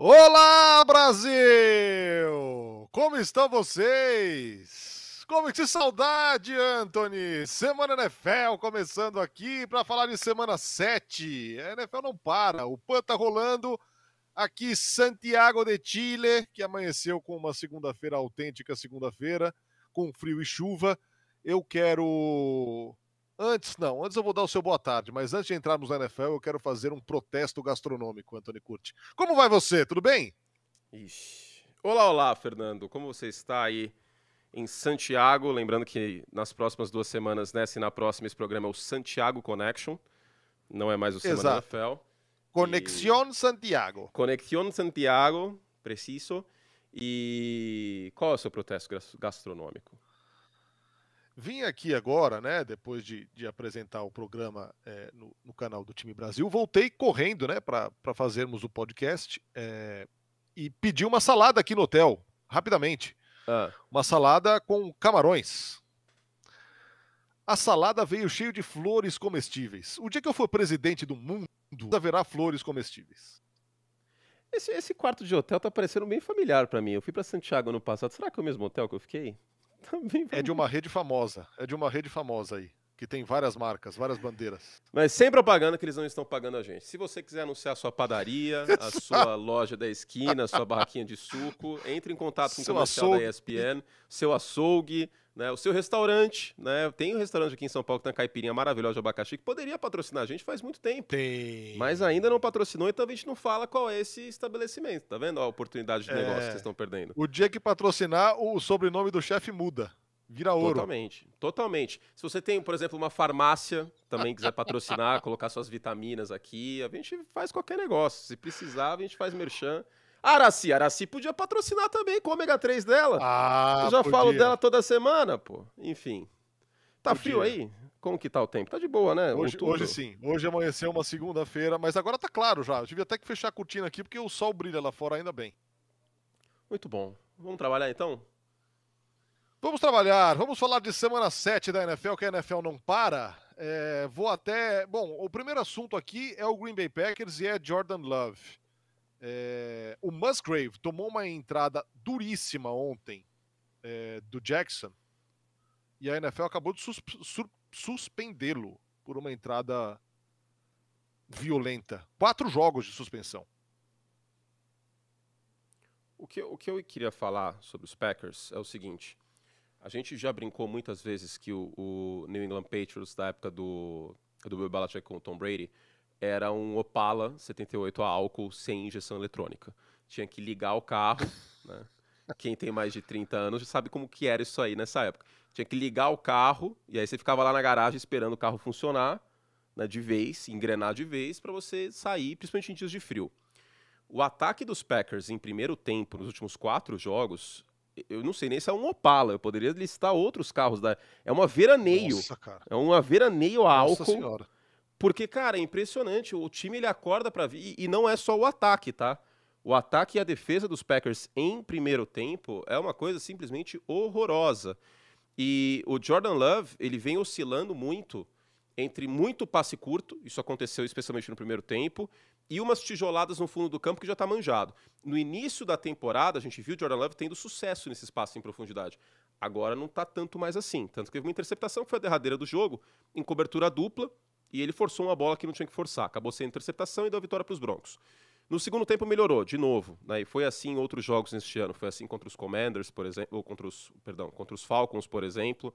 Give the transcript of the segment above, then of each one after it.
Olá, Brasil! Como estão vocês? Como que saudade, Anthony! Semana NFL começando aqui para falar de semana 7. A NFL não para, o PAN tá rolando aqui Santiago de Chile, que amanheceu com uma segunda-feira autêntica segunda-feira, com frio e chuva. Eu quero Antes, não, antes eu vou dar o seu boa tarde, mas antes de entrarmos na NFL, eu quero fazer um protesto gastronômico, Antônio Curti. Como vai você? Tudo bem? Ixi. Olá, olá, Fernando. Como você está aí em Santiago? Lembrando que nas próximas duas semanas, nessa e na próxima, esse programa é o Santiago Connection. Não é mais o Semana Exato. NFL. Conexión Santiago. Conexión Santiago, preciso. E qual é o seu protesto gas- gastronômico? Vim aqui agora, né, depois de, de apresentar o programa é, no, no canal do Time Brasil, voltei correndo, né, para fazermos o podcast é, e pedi uma salada aqui no hotel, rapidamente. Ah, Uma salada com camarões. A salada veio cheio de flores comestíveis. O dia que eu for presidente do mundo, haverá flores comestíveis. esse, esse quarto de hotel tá parecendo bem familiar para mim. Eu fui para Santiago no passado. Será que é o mesmo hotel que eu fiquei? Bem É de uma rede famosa. É de uma rede famosa aí. Que tem várias marcas, várias bandeiras. Mas sem propaganda que eles não estão pagando a gente. Se você quiser anunciar a sua padaria, a sua loja da esquina, a sua barraquinha de suco, entre em contato com o comercial da açougue. ESPN, seu açougue, né, o seu restaurante, né? Tem um restaurante aqui em São Paulo que tem uma caipirinha maravilhosa de abacaxi que poderia patrocinar a gente faz muito tempo. Tem. Mas ainda não patrocinou, então a gente não fala qual é esse estabelecimento. Tá vendo a oportunidade de É. negócio que vocês estão perdendo? O dia que patrocinar, o sobrenome do chefe muda. Vira ouro. Totalmente, totalmente. Se você tem, por exemplo, uma farmácia, também quiser patrocinar, colocar suas vitaminas aqui, a gente faz qualquer negócio. Se precisar, a gente faz merchan. Araci, Araci podia patrocinar também com o ômega 3 dela. Ah, Eu já podia. falo dela toda semana, pô. Enfim. Tá Podia. frio aí? Como que tá o tempo? Tá de boa, né? Hoje, Outubro. hoje sim. Hoje amanheceu uma segunda-feira, mas agora tá claro já. Eu tive até que fechar a cortina aqui porque o sol brilha lá fora ainda bem. Muito bom. Vamos trabalhar então? Vamos trabalhar, vamos falar de semana 7 da NFL, que a NFL não para. É, vou até. Bom, o primeiro assunto aqui é o Green Bay Packers e é Jordan Love. É, o Musgrave tomou uma entrada duríssima ontem é, do Jackson e a NFL acabou de sus- suspendê-lo por uma entrada violenta. Quatro jogos de suspensão. O que, o que eu queria falar sobre os Packers é o seguinte. A gente já brincou muitas vezes que o, o New England Patriots, da época do, do Bill Belichick com o Tom Brady, era um Opala 78 a álcool sem injeção eletrônica. Tinha que ligar o carro, né? Quem tem mais de 30 anos já sabe como que era isso aí nessa época. Tinha que ligar o carro, e aí você ficava lá na garagem esperando o carro funcionar, né, de vez, engrenar de vez, para você sair, principalmente em dias de frio. O ataque dos Packers em primeiro tempo, nos últimos quatro jogos, eu não sei nem se é um Opala, eu poderia listar outros carros. Da... É uma veraneio. Nossa, cara. É uma veraneio a Nossa álcool. senhora. Porque, cara, é impressionante. O time ele acorda pra vir. E não é só o ataque, tá? O ataque e a defesa dos Packers em primeiro tempo é uma coisa simplesmente horrorosa. E o Jordan Love, ele vem oscilando muito entre muito passe curto, isso aconteceu especialmente no primeiro tempo, e umas tijoladas no fundo do campo que já tá manjado. No início da temporada, a gente viu o Jordan Love tendo sucesso nesses passes em profundidade. Agora não tá tanto mais assim. Tanto que teve uma interceptação que foi a derradeira do jogo, em cobertura dupla, e ele forçou uma bola que não tinha que forçar. Acabou sendo interceptação e deu a vitória para os Broncos. No segundo tempo melhorou, de novo. Né? E foi assim em outros jogos neste ano. Foi assim contra os Commanders, por exemplo, ou contra os, perdão, contra os Falcons, por exemplo.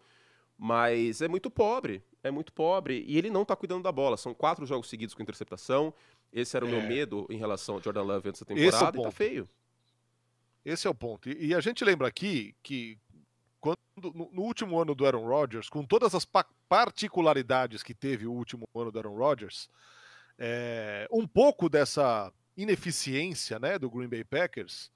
Mas é muito pobre, é muito pobre. E ele não tá cuidando da bola. São quatro jogos seguidos com interceptação. Esse era o meu É. medo em relação ao Jordan Love antes da Esse é o temporada, e tá ponto. feio. Esse é o ponto. E, e a gente lembra aqui que quando, no, no último ano do Aaron Rodgers, com todas as pa- particularidades que teve o último ano do Aaron Rodgers, é, um pouco dessa ineficiência né, do Green Bay Packers,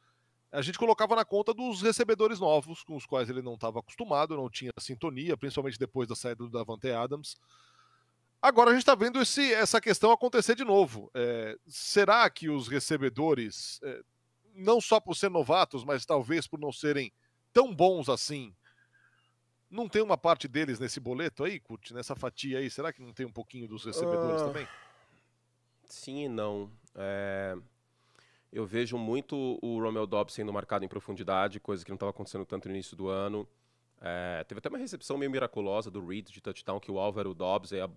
a gente colocava na conta dos recebedores novos, com os quais ele não estava acostumado, não tinha sintonia, principalmente depois da saída do Davante Adams. Agora a gente está vendo esse, essa questão acontecer de novo. É, será que os recebedores, é, não só por ser novatos, mas talvez por não serem tão bons assim, não tem uma parte deles nesse boleto aí, Kurt, nessa fatia aí? Será que não tem um pouquinho dos recebedores Ah. também? Sim e não. É, Eu vejo muito o Romeo Dobbs sendo marcado em profundidade, coisa que não estava acontecendo tanto no início do ano. É, teve até uma recepção meio miraculosa do Reed de touchdown, que o alvo era o Dobbs, aí a,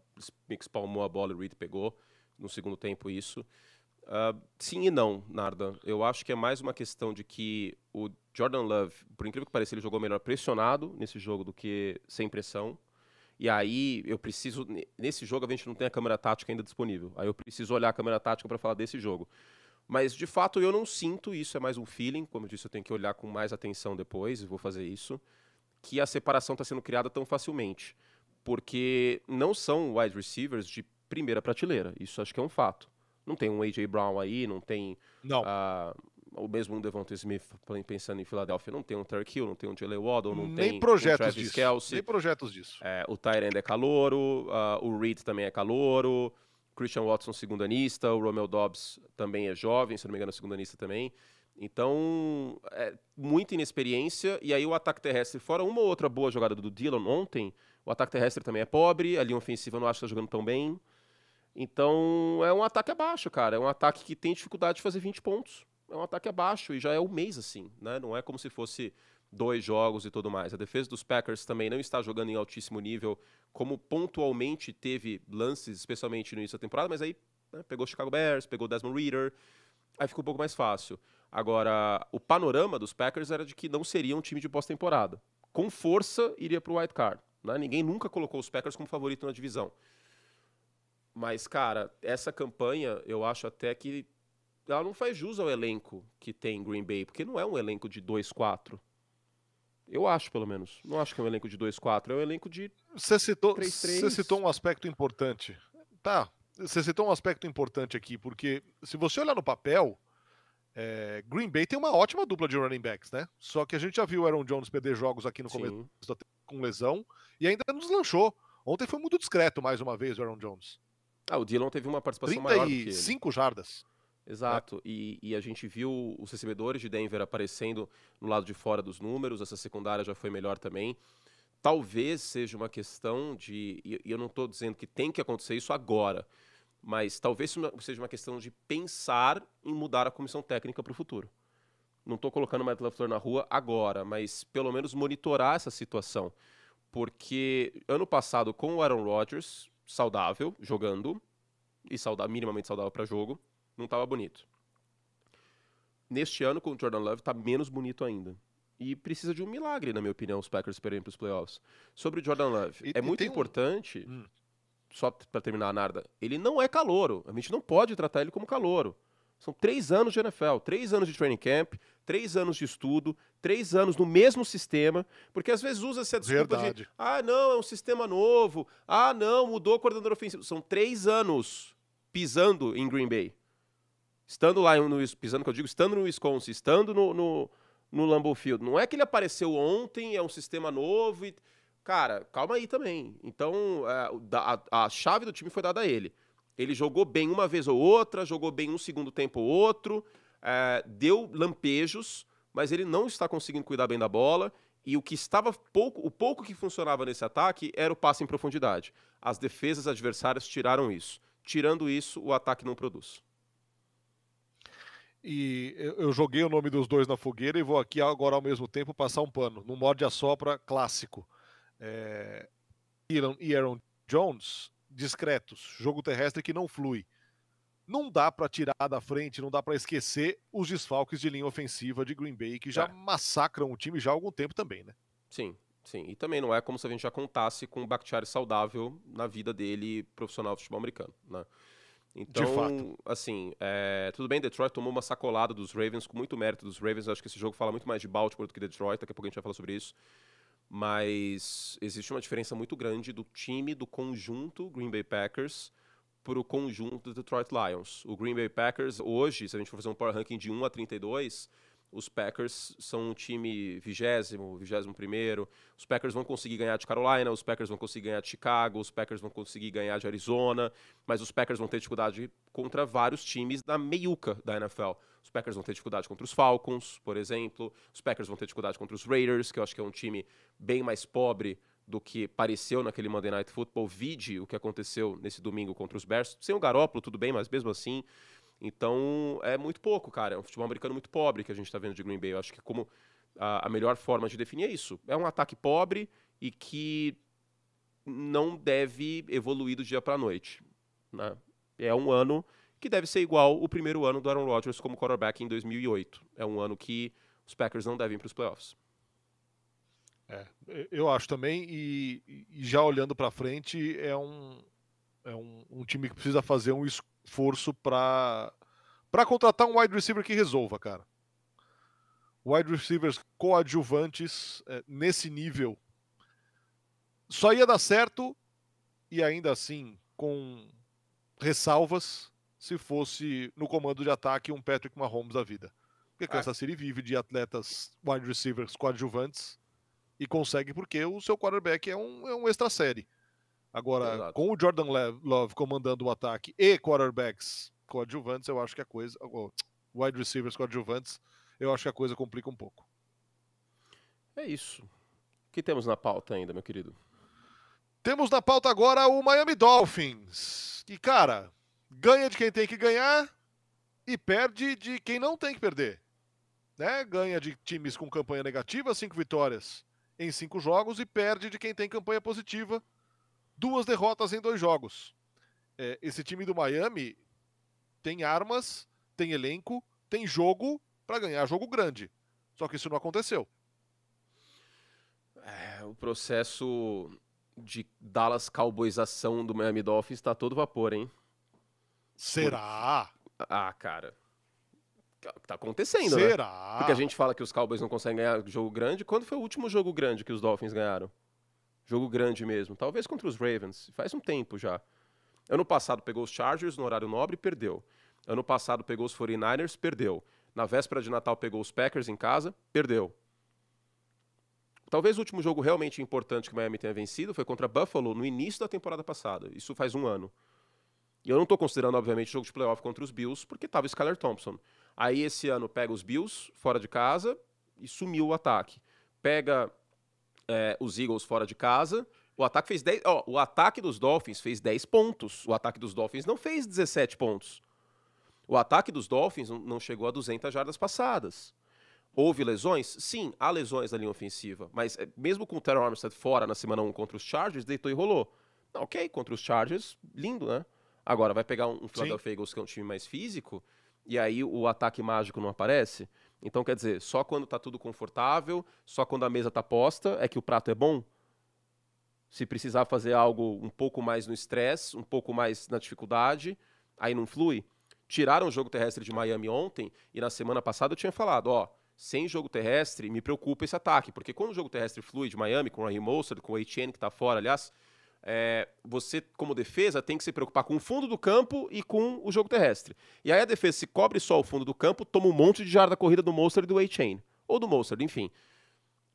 espalmou a bola e o Reed pegou no segundo tempo isso. Uh, sim e não, Narda. Eu acho que é mais uma questão de que o Jordan Love, por incrível que pareça, ele jogou melhor pressionado nesse jogo do que sem pressão. E aí eu preciso. Nesse jogo a gente não tem a câmera tática ainda disponível. Aí eu preciso olhar a câmera tática para falar desse jogo. Mas de fato eu não sinto isso, é mais um feeling. Como eu disse, eu tenho que olhar com mais atenção depois, vou fazer isso. Que a separação está sendo criada tão facilmente. Porque não são wide receivers de primeira prateleira. Isso acho que é um fato. Não tem um A.J. Brown aí, não tem não. Uh, o mesmo um Devonta Smith pensando em Filadélfia. Não tem um Turk Hill, não tem um Jalen Waddle, não Nem tem projetos um disso. Kelsey. Nem projetos disso. É, o Tyrande é calouro, uh, o Reed também é calouro, Christian Watson segundanista, o Romeo Dobbs também é jovem, se não me engano, segundanista também. Então, é muita inexperiência. E aí o ataque terrestre, fora uma ou outra boa jogada do Dylan ontem, o ataque terrestre também é pobre, a linha ofensiva não acho que está jogando tão bem. Então, é um ataque abaixo, cara. É um ataque que tem dificuldade de fazer 20 pontos. É um ataque abaixo e já é um mês assim, né? Não é como se fosse dois jogos e tudo mais. A defesa dos Packers também não está jogando em altíssimo nível, como pontualmente teve lances, especialmente no início da temporada, mas aí né, pegou Chicago Bears, pegou Desmond Reader, aí ficou um pouco mais fácil. Agora, o panorama dos Packers era de que não seria um time de pós-temporada. Com força, iria para o White Card. Né? Ninguém nunca colocou os Packers como favorito na divisão. Mas, cara, essa campanha eu acho até que ela não faz jus ao elenco que tem Green Bay, porque não é um elenco de 2-4. Eu acho, pelo menos. Não acho que é um elenco de 2-4, é um elenco de. Você citou, você citou um aspecto importante. Tá, você citou um aspecto importante aqui, porque se você olhar no papel, é, Green Bay tem uma ótima dupla de running backs, né? Só que a gente já viu o Aaron Jones perder jogos aqui no começo com lesão e ainda nos lanchou. Ontem foi muito discreto mais uma vez o Aaron Jones. Ah, o Dylan teve uma participação maior do que ele. 35 jardas. Exato, é. e, e, a gente viu os recebedores de Denver aparecendo no lado de fora dos números, essa secundária já foi melhor também. Talvez seja uma questão de, e eu não estou dizendo que tem que acontecer isso agora, mas talvez seja uma questão de pensar em mudar a comissão técnica para o futuro. Não estou colocando o Matt LaFleur na rua agora, mas pelo menos monitorar essa situação. Porque ano passado, com o Aaron Rodgers, saudável, jogando, e saudável, minimamente saudável para jogo, não estava bonito. Neste ano, com o Jordan Love, está menos bonito ainda. E precisa de um milagre, na minha opinião, os Packers para os playoffs. Sobre o Jordan Love, e, é muito importante, um... hum. Só para terminar a Narda, ele não é calouro. A gente não pode tratar ele como calouro. São três anos de NFL, três anos de training camp, três anos de estudo, três anos no mesmo sistema, porque às vezes usa-se a desculpa Verdade. de ah, não, é um sistema novo, ah, não, mudou o coordenador ofensivo. São três anos pisando em Green Bay. Estando lá no pisando, que eu digo, estando no Wisconsin, estando no, no, no Lambeau Field. Não é que ele apareceu ontem, é um sistema novo e. Cara, calma aí também. Então, é, a, a chave do time foi dada a ele. Ele jogou bem uma vez ou outra, jogou bem um segundo tempo ou outro, é, deu lampejos, mas ele não está conseguindo cuidar bem da bola. E o que estava pouco, o pouco que funcionava nesse ataque era o passe em profundidade. As defesas adversárias tiraram isso. Tirando isso, o ataque não produz. E eu joguei o nome dos dois na fogueira e vou aqui agora ao mesmo tempo passar um pano. No morde a sopra clássico. É... Elon e Aaron Jones discretos, jogo terrestre que não flui. Não dá para tirar da frente, não dá para esquecer os desfalques de linha ofensiva de Green Bay que já é. massacram o time já há algum tempo também, né? Sim, sim. E também não é como se a gente já contasse com o Bakhtiari saudável na vida dele profissional de futebol americano, né? Então, assim, é, tudo bem, Detroit tomou uma sacolada dos Ravens com muito mérito dos Ravens. Acho que esse jogo fala muito mais de Baltimore do que Detroit. Daqui a pouco a gente vai falar sobre isso mas existe uma diferença muito grande do time, do conjunto Green Bay Packers para o conjunto do Detroit Lions. O Green Bay Packers, hoje, se a gente for fazer um power ranking de 1 a 32, os Packers são um time vigésimo, vigésimo primeiro. Os Packers vão conseguir ganhar de Carolina, os Packers vão conseguir ganhar de Chicago, os Packers vão conseguir ganhar de Arizona, mas os Packers vão ter dificuldade contra vários times da meiuca da NFL. Os Packers vão ter dificuldade contra os Falcons, por exemplo. Os Packers vão ter dificuldade contra os Raiders, que eu acho que é um time bem mais pobre do que pareceu naquele Monday Night Football. Vide o que aconteceu nesse domingo contra os Bears. Sem o Garópolo, tudo bem, mas mesmo assim Então, é muito pouco, cara. É um futebol americano muito pobre que a gente está vendo de Green Bay. Eu acho que como a, a melhor forma de definir é isso. É um ataque pobre e que não deve evoluir do dia para a noite. Né? É um ano que deve ser igual o primeiro ano do Aaron Rodgers como quarterback em 2008. É um ano que os Packers não devem para os playoffs. É, eu acho também, e, e já olhando para frente, é, um, é um, um, time que precisa fazer um esforço para contratar um wide receiver que resolva, cara. Wide receivers coadjuvantes é, nesse nível só ia dar certo e ainda assim com ressalvas se fosse no comando de ataque um Patrick Mahomes da vida. Porque é. Kansas City vive de atletas wide receivers coadjuvantes e consegue porque o seu quarterback é um, é um extra série. Agora, Exato. com o Jordan Love comandando o ataque e quarterbacks coadjuvantes, eu acho que a coisa. Wide receivers coadjuvantes, eu acho que a coisa complica um pouco. É isso. O que temos na pauta ainda, meu querido? Temos na pauta agora o Miami Dolphins. Que, cara, ganha de quem tem que ganhar e perde de quem não tem que perder. Né? Ganha de times com campanha negativa, cinco vitórias em cinco jogos, e perde de quem tem campanha positiva, duas derrotas em dois jogos. É, esse time do Miami tem armas, tem elenco, tem jogo para ganhar jogo grande. Só que isso não aconteceu. É, o processo de Dallas Cowboysação do Miami Dolphins está todo vapor, hein? Será? Por... Ah, cara. Tá acontecendo, Será? né? Será? Porque a gente fala que os Cowboys não conseguem ganhar jogo grande. Quando foi o último jogo grande que os Dolphins ganharam? Jogo grande mesmo. Talvez contra os Ravens. Faz um tempo já. Ano passado pegou os Chargers no horário nobre e perdeu. Ano passado pegou os 49ers, perdeu. Na véspera de Natal pegou os Packers em casa, perdeu. Talvez o último jogo realmente importante que o Miami tenha vencido foi contra Buffalo no início da temporada passada. Isso faz um ano. E eu não estou considerando, obviamente, o jogo de playoff contra os Bills, porque estava o Skyler Thompson. Aí esse ano pega os Bills fora de casa e sumiu o ataque. Pega é, os Eagles fora de casa. O ataque fez 10. Ó, o ataque dos Dolphins fez 10 pontos. O ataque dos Dolphins não fez 17 pontos. O ataque dos Dolphins não chegou a 200 jardas passadas. Houve lesões? Sim, há lesões na linha ofensiva. Mas eh, mesmo com o Terrell Armstead fora na semana 1 contra os Chargers, deitou e rolou. ok, contra os Chargers, lindo, né? Agora, vai pegar um, Philadelphia Eagles que é um time mais físico, e aí o ataque mágico não aparece? Então, quer dizer, só quando tá tudo confortável, só quando a mesa tá posta, é que o prato é bom? Se precisar fazer algo um pouco mais no estresse, um pouco mais na dificuldade, aí não flui? Tiraram o jogo terrestre de Miami ontem, e na semana passada eu tinha falado, ó, sem jogo terrestre, me preocupa esse ataque, porque quando o jogo terrestre flui de Miami, com o Raheem Mostert, com o Etienne que está fora, aliás, é, você, como defesa, tem que se preocupar com o fundo do campo e com o jogo terrestre. E aí a defesa, se cobre só o fundo do campo, toma um monte de jarda corrida do Mostert e do A-Chain. Ou do Mostert, enfim.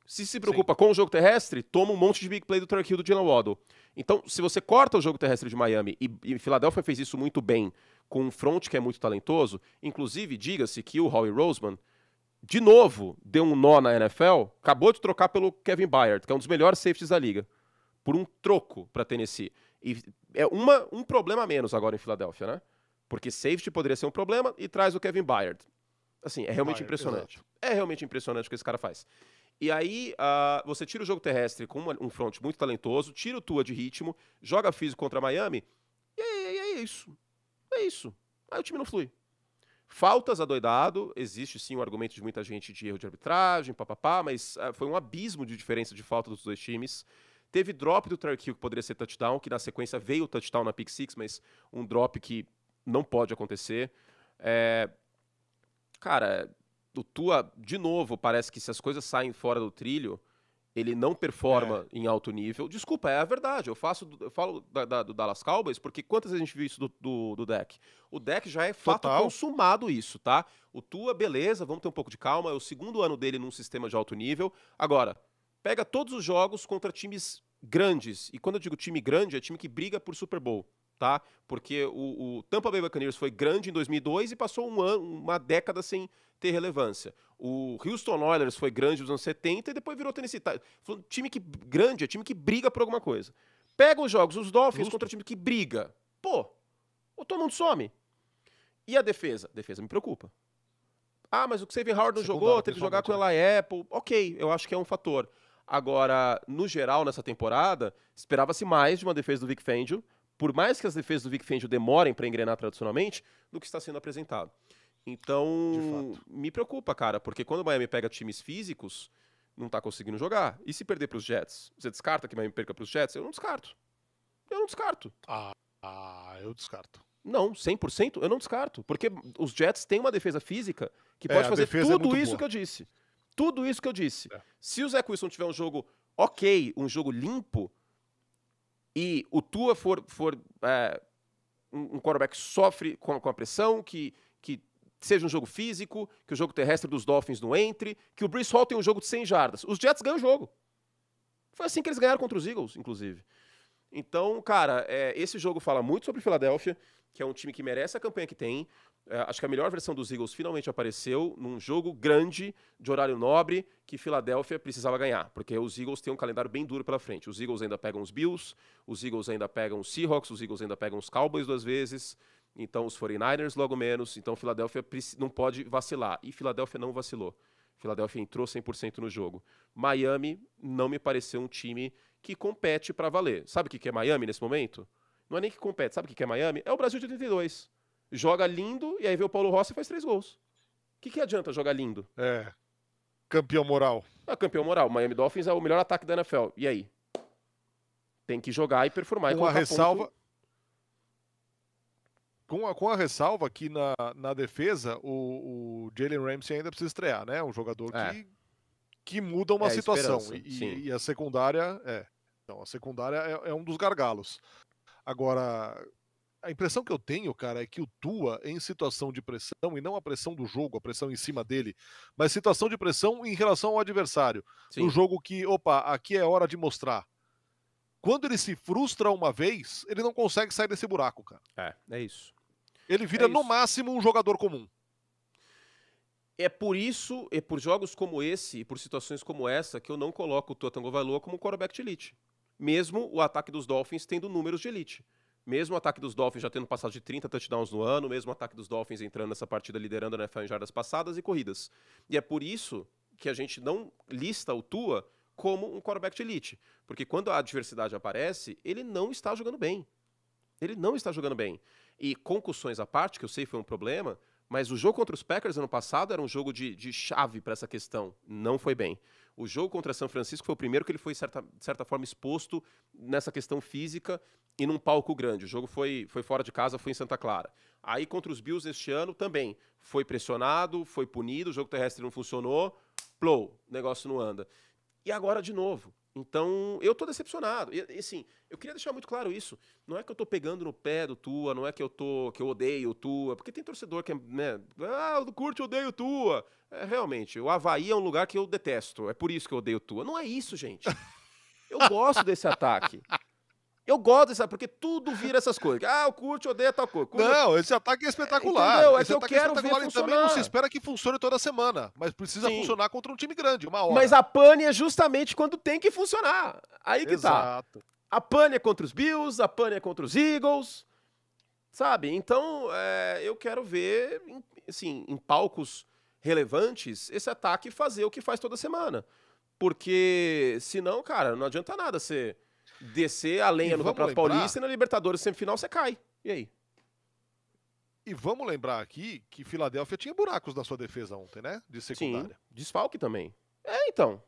Se se preocupa Sim. com o jogo terrestre, toma um monte de big play do Turk Hill do Jalen Waddle. Então, se você corta o jogo terrestre de Miami, e, e Philadelphia fez isso muito bem, com um front que é muito talentoso, inclusive, diga-se que o Howie Roseman de novo, deu um nó na NFL, acabou de trocar pelo Kevin Byard, que é um dos melhores safeties da liga, por um troco para Tennessee. E é uma, um problema a menos agora em Filadélfia, né? Porque safety poderia ser um problema e traz o Kevin Byard. Assim, é realmente Byard, impressionante. Exato. É realmente impressionante o que esse cara faz. E aí, uh, você tira o jogo terrestre com uma, um front muito talentoso, tira o Tua de ritmo, joga físico contra Miami, e é, é isso. É isso. Aí o time não flui. Faltas adoidado, existe sim o argumento de muita gente de erro de arbitragem, papapá, mas uh, foi um abismo de diferença de falta dos dois times. Teve drop do Tark Hill que poderia ser touchdown, que na sequência veio o touchdown na pick six, mas um drop que não pode acontecer. É... Cara, o Tua, de novo, parece que se as coisas saem fora do trilho, ele não performa é. em alto nível. Desculpa, é a verdade. Eu faço, eu falo da, da, do Dallas Cowboys porque quantas vezes a gente viu isso do, do, do deck? O deck já é fato Total. consumado isso, tá? O Tua, beleza, vamos ter um pouco de calma. É o segundo ano dele num sistema de alto nível. Agora, pega todos os jogos contra times grandes. E quando eu digo time grande, é time que briga por Super Bowl tá? Porque o, o, Tampa Bay Buccaneers foi grande em 2002 e passou um ano, uma década sem ter relevância. O Houston Oilers foi grande nos anos 70 e depois virou Tennessee Titans. Time que grande, é time que briga por alguma coisa. Pega os jogos, os Dolphins Justo. contra time que briga. Pô, o todo mundo some. E a defesa? A defesa me preocupa. Ah, mas o Xavier Howard não jogou, teve que jogar com ela Apple. Ok, eu acho que é um fator. Agora, no geral, nessa temporada, esperava-se mais de uma defesa do Vic Fangio, por mais que as defesas do Vic Fangio demorem para engrenar tradicionalmente, do que está sendo apresentado. Então, me preocupa, cara, porque quando o Miami pega times físicos, não está conseguindo jogar. E se perder para os Jets? Você descarta que o Miami perca para os Jets? Eu não descarto. Eu não descarto. Ah, ah eu descarto. Não, 100% eu não descarto. Porque os Jets têm uma defesa física que pode é, fazer é tudo é isso boa. que eu disse. Tudo isso que eu disse. É. Se o Zé Wilson tiver um jogo ok, um jogo limpo, e o Tua for, for é, um, quarterback que sofre com, com a pressão, que, que seja um jogo físico, que o jogo terrestre dos Dolphins não entre, que o Bruce Hall tem um jogo de 100 jardas. Os Jets ganham o jogo. Foi assim que eles ganharam contra os Eagles, inclusive. Então, cara, é, esse jogo fala muito sobre Filadélfia, que é um time que merece a campanha que tem. É, acho que a melhor versão dos Eagles finalmente apareceu num jogo grande, de horário nobre, que Filadélfia precisava ganhar, porque os Eagles têm um calendário bem duro pela frente. Os Eagles ainda pegam os Bills, os Eagles ainda pegam os Seahawks, os Eagles ainda pegam os Cowboys duas vezes, então os 49ers logo menos. Então Filadélfia não pode vacilar. E Filadélfia não vacilou. Filadélfia entrou 100% no jogo. Miami não me pareceu um time que compete para valer. Sabe o que é Miami nesse momento? Não é nem que compete. Sabe o que é Miami? É o Brasil de 82. Joga lindo e aí vê o Paulo Rossi e faz três gols. O que, que adianta jogar lindo? É. Campeão moral. É campeão moral. Miami Dolphins é o melhor ataque da NFL. E aí? Tem que jogar e performar. Com e a ressalva. Ponto... Com a, com a ressalva que na, na defesa o, o Jalen Ramsey ainda precisa estrear, né? Um jogador é. que, que muda uma é situação. E, e, a secundária é. Então, a secundária é, é um dos gargalos. Agora, a impressão que eu tenho, cara, é que o Tua, em situação de pressão, e não a pressão do jogo, a pressão em cima dele, mas situação de pressão em relação ao adversário. Sim. No jogo que, opa, aqui é hora de mostrar. Quando ele se frustra uma vez, ele não consegue sair desse buraco, cara. É, é isso. Ele vira, é no máximo, um jogador comum. É por isso, e por jogos como esse, e por situações como essa, que eu não coloco o Tua Tagovailoa como quarterback de elite. Mesmo o ataque dos Dolphins tendo números de elite. Mesmo o ataque dos Dolphins já tendo passado de 30 touchdowns no ano, mesmo o ataque dos Dolphins entrando nessa partida liderando a NFL em jardas passadas e corridas. E é por isso que a gente não lista o Tua como um quarterback de elite. Porque quando a adversidade aparece, ele não está jogando bem. Ele não está jogando bem. E concussões à parte, que eu sei foi um problema, mas o jogo contra os Packers ano passado era um jogo de, de chave para essa questão. Não foi bem. O jogo contra São Francisco foi o primeiro que ele foi, certa, de certa forma, exposto nessa questão física e num palco grande. O jogo foi, foi fora de casa, foi em Santa Clara. Aí contra os Bills este ano também. Foi pressionado, foi punido, o jogo terrestre não funcionou, plou, negócio não anda. E agora de novo. Então, eu tô decepcionado. E, e assim, eu queria deixar muito claro isso. Não é que eu tô pegando no pé do Tua, não é que eu tô que eu odeio o Tua, porque tem torcedor que é, né, ah, eu curte, eu odeio o Tua. É, realmente, o Havaí é um lugar que eu detesto. É por isso que eu odeio o Tua. Não é isso, gente. Eu gosto desse ataque. Eu gosto dessa, porque tudo vira essas coisas. Ah, o curte, odeia tal coisa. Curte... Não, esse ataque é espetacular. Entendeu? É esse que eu é quero é ver funcionar. também não se espera que funcione toda semana, mas precisa Sim. funcionar contra um time grande, uma hora. Mas a pane é justamente quando tem que funcionar. Aí que tá. Exato. tá. A pane é contra os Bills, a pane é contra os Eagles, sabe? Então, é, eu quero ver, assim, em palcos relevantes, esse ataque fazer o que faz toda semana. Porque, senão, cara, não adianta nada você descer a lenha e no Campeonato lembrar... Paulista e na Libertadores semifinal você cai. E aí? E vamos lembrar aqui que Filadélfia tinha buracos na sua defesa ontem, né? De secundária. Sim, desfalque também. É, então.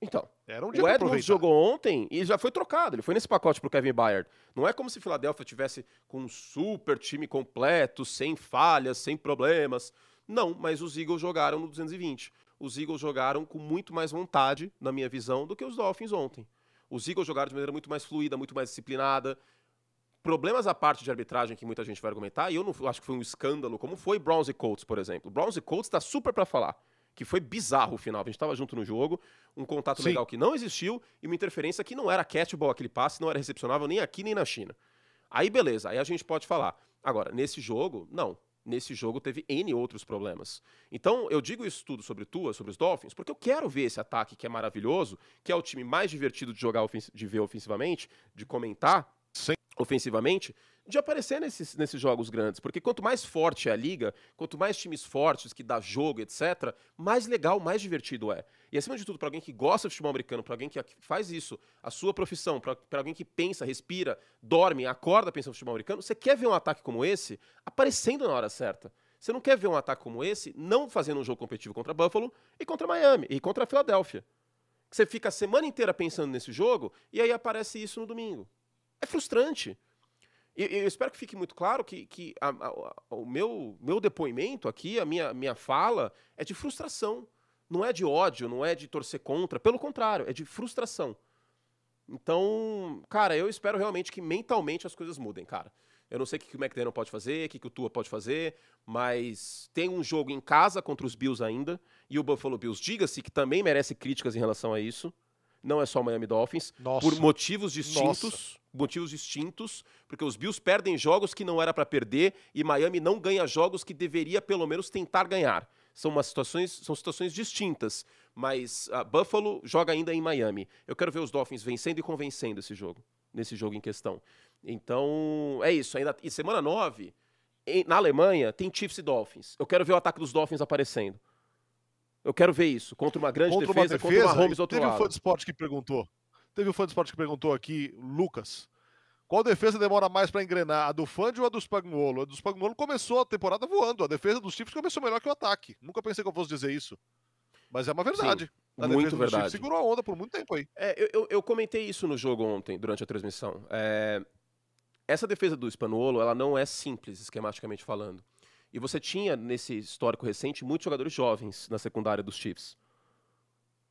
Então. Era um dia o Edmonds jogou ontem e já foi trocado. Ele foi nesse pacote pro Kevin Byard. Não é como se Filadélfia tivesse com um super time completo, sem falhas, sem problemas. Não, mas os Eagles jogaram no 220. Os Eagles jogaram com muito mais vontade, na minha visão, do que os Dolphins ontem. Os Eagles jogaram de maneira muito mais fluida, muito mais disciplinada. Problemas à parte de arbitragem que muita gente vai argumentar, e eu não acho que foi um escândalo, como foi Browns e Colts, por exemplo. Browns e Colts está super para falar, que foi bizarro o final. A gente estava junto no jogo, um contato Sim. legal que não existiu e uma interferência que não era catchball aquele passe, não era recepcionável nem aqui nem na China. Aí beleza, aí a gente pode falar. Agora, nesse jogo, não nesse jogo teve N outros problemas. Então, eu digo isso tudo sobre Tua, sobre os Dolphins, porque eu quero ver esse ataque que é maravilhoso, que é o time mais divertido de jogar de ver ofensivamente, de comentar Sim. ofensivamente, de aparecer nesses, nesses jogos grandes. Porque quanto mais forte é a liga, quanto mais times fortes que dá jogo, etc., mais legal, mais divertido é. E acima de tudo, para alguém que gosta de futebol americano, para alguém que faz isso, a sua profissão, para alguém que pensa, respira, dorme, acorda pensando no futebol americano, você quer ver um ataque como esse aparecendo na hora certa. Você não quer ver um ataque como esse não fazendo um jogo competitivo contra Buffalo e contra Miami e contra a Filadélfia. Você fica a semana inteira pensando nesse jogo e aí aparece isso no domingo. É frustrante. E eu espero que fique muito claro que, que a, a, o meu, meu depoimento aqui, a minha, minha fala, é de frustração. Não é de ódio, não é de torcer contra. Pelo contrário, é de frustração. Então, cara, eu espero realmente que mentalmente as coisas mudem, cara. Eu não sei o que o McDaniel pode fazer, o que o Tua pode fazer, mas tem um jogo em casa contra os Bills ainda, e o Buffalo Bills, diga-se que também merece críticas em relação a isso. Não é só o Miami Dolphins, Nossa. por motivos distintos, Nossa. motivos distintos, porque os Bills perdem jogos que não era para perder e Miami não ganha jogos que deveria pelo menos tentar ganhar. São umas situações, são situações distintas, mas uh, Buffalo joga ainda em Miami. Eu quero ver os Dolphins vencendo e convencendo esse jogo, nesse jogo em questão. Então, é isso. Ainda, e semana 9, em, na Alemanha, tem Chiefs e Dolphins. Eu quero ver o ataque dos Dolphins aparecendo. Eu quero ver isso. Contra uma grande contra defesa, uma defesa, contra uma Holmes outro Teve lado. um fã de esporte que perguntou. Teve um fã de esporte que perguntou aqui, Lucas. Qual defesa demora mais para engrenar? A do Fand ou a do Spagnuolo? A do Spagnuolo começou a temporada voando. A defesa dos Chiefs começou melhor que o ataque. Nunca pensei que eu fosse dizer isso. Mas é uma verdade. Sim, a muito verdade. segurou a onda por muito tempo aí. É, eu, eu, eu, comentei isso no jogo ontem, durante a transmissão. É, essa defesa do Spanuolo, ela não é simples, esquematicamente falando. E você tinha, nesse histórico recente, muitos jogadores jovens na secundária dos Chiefs.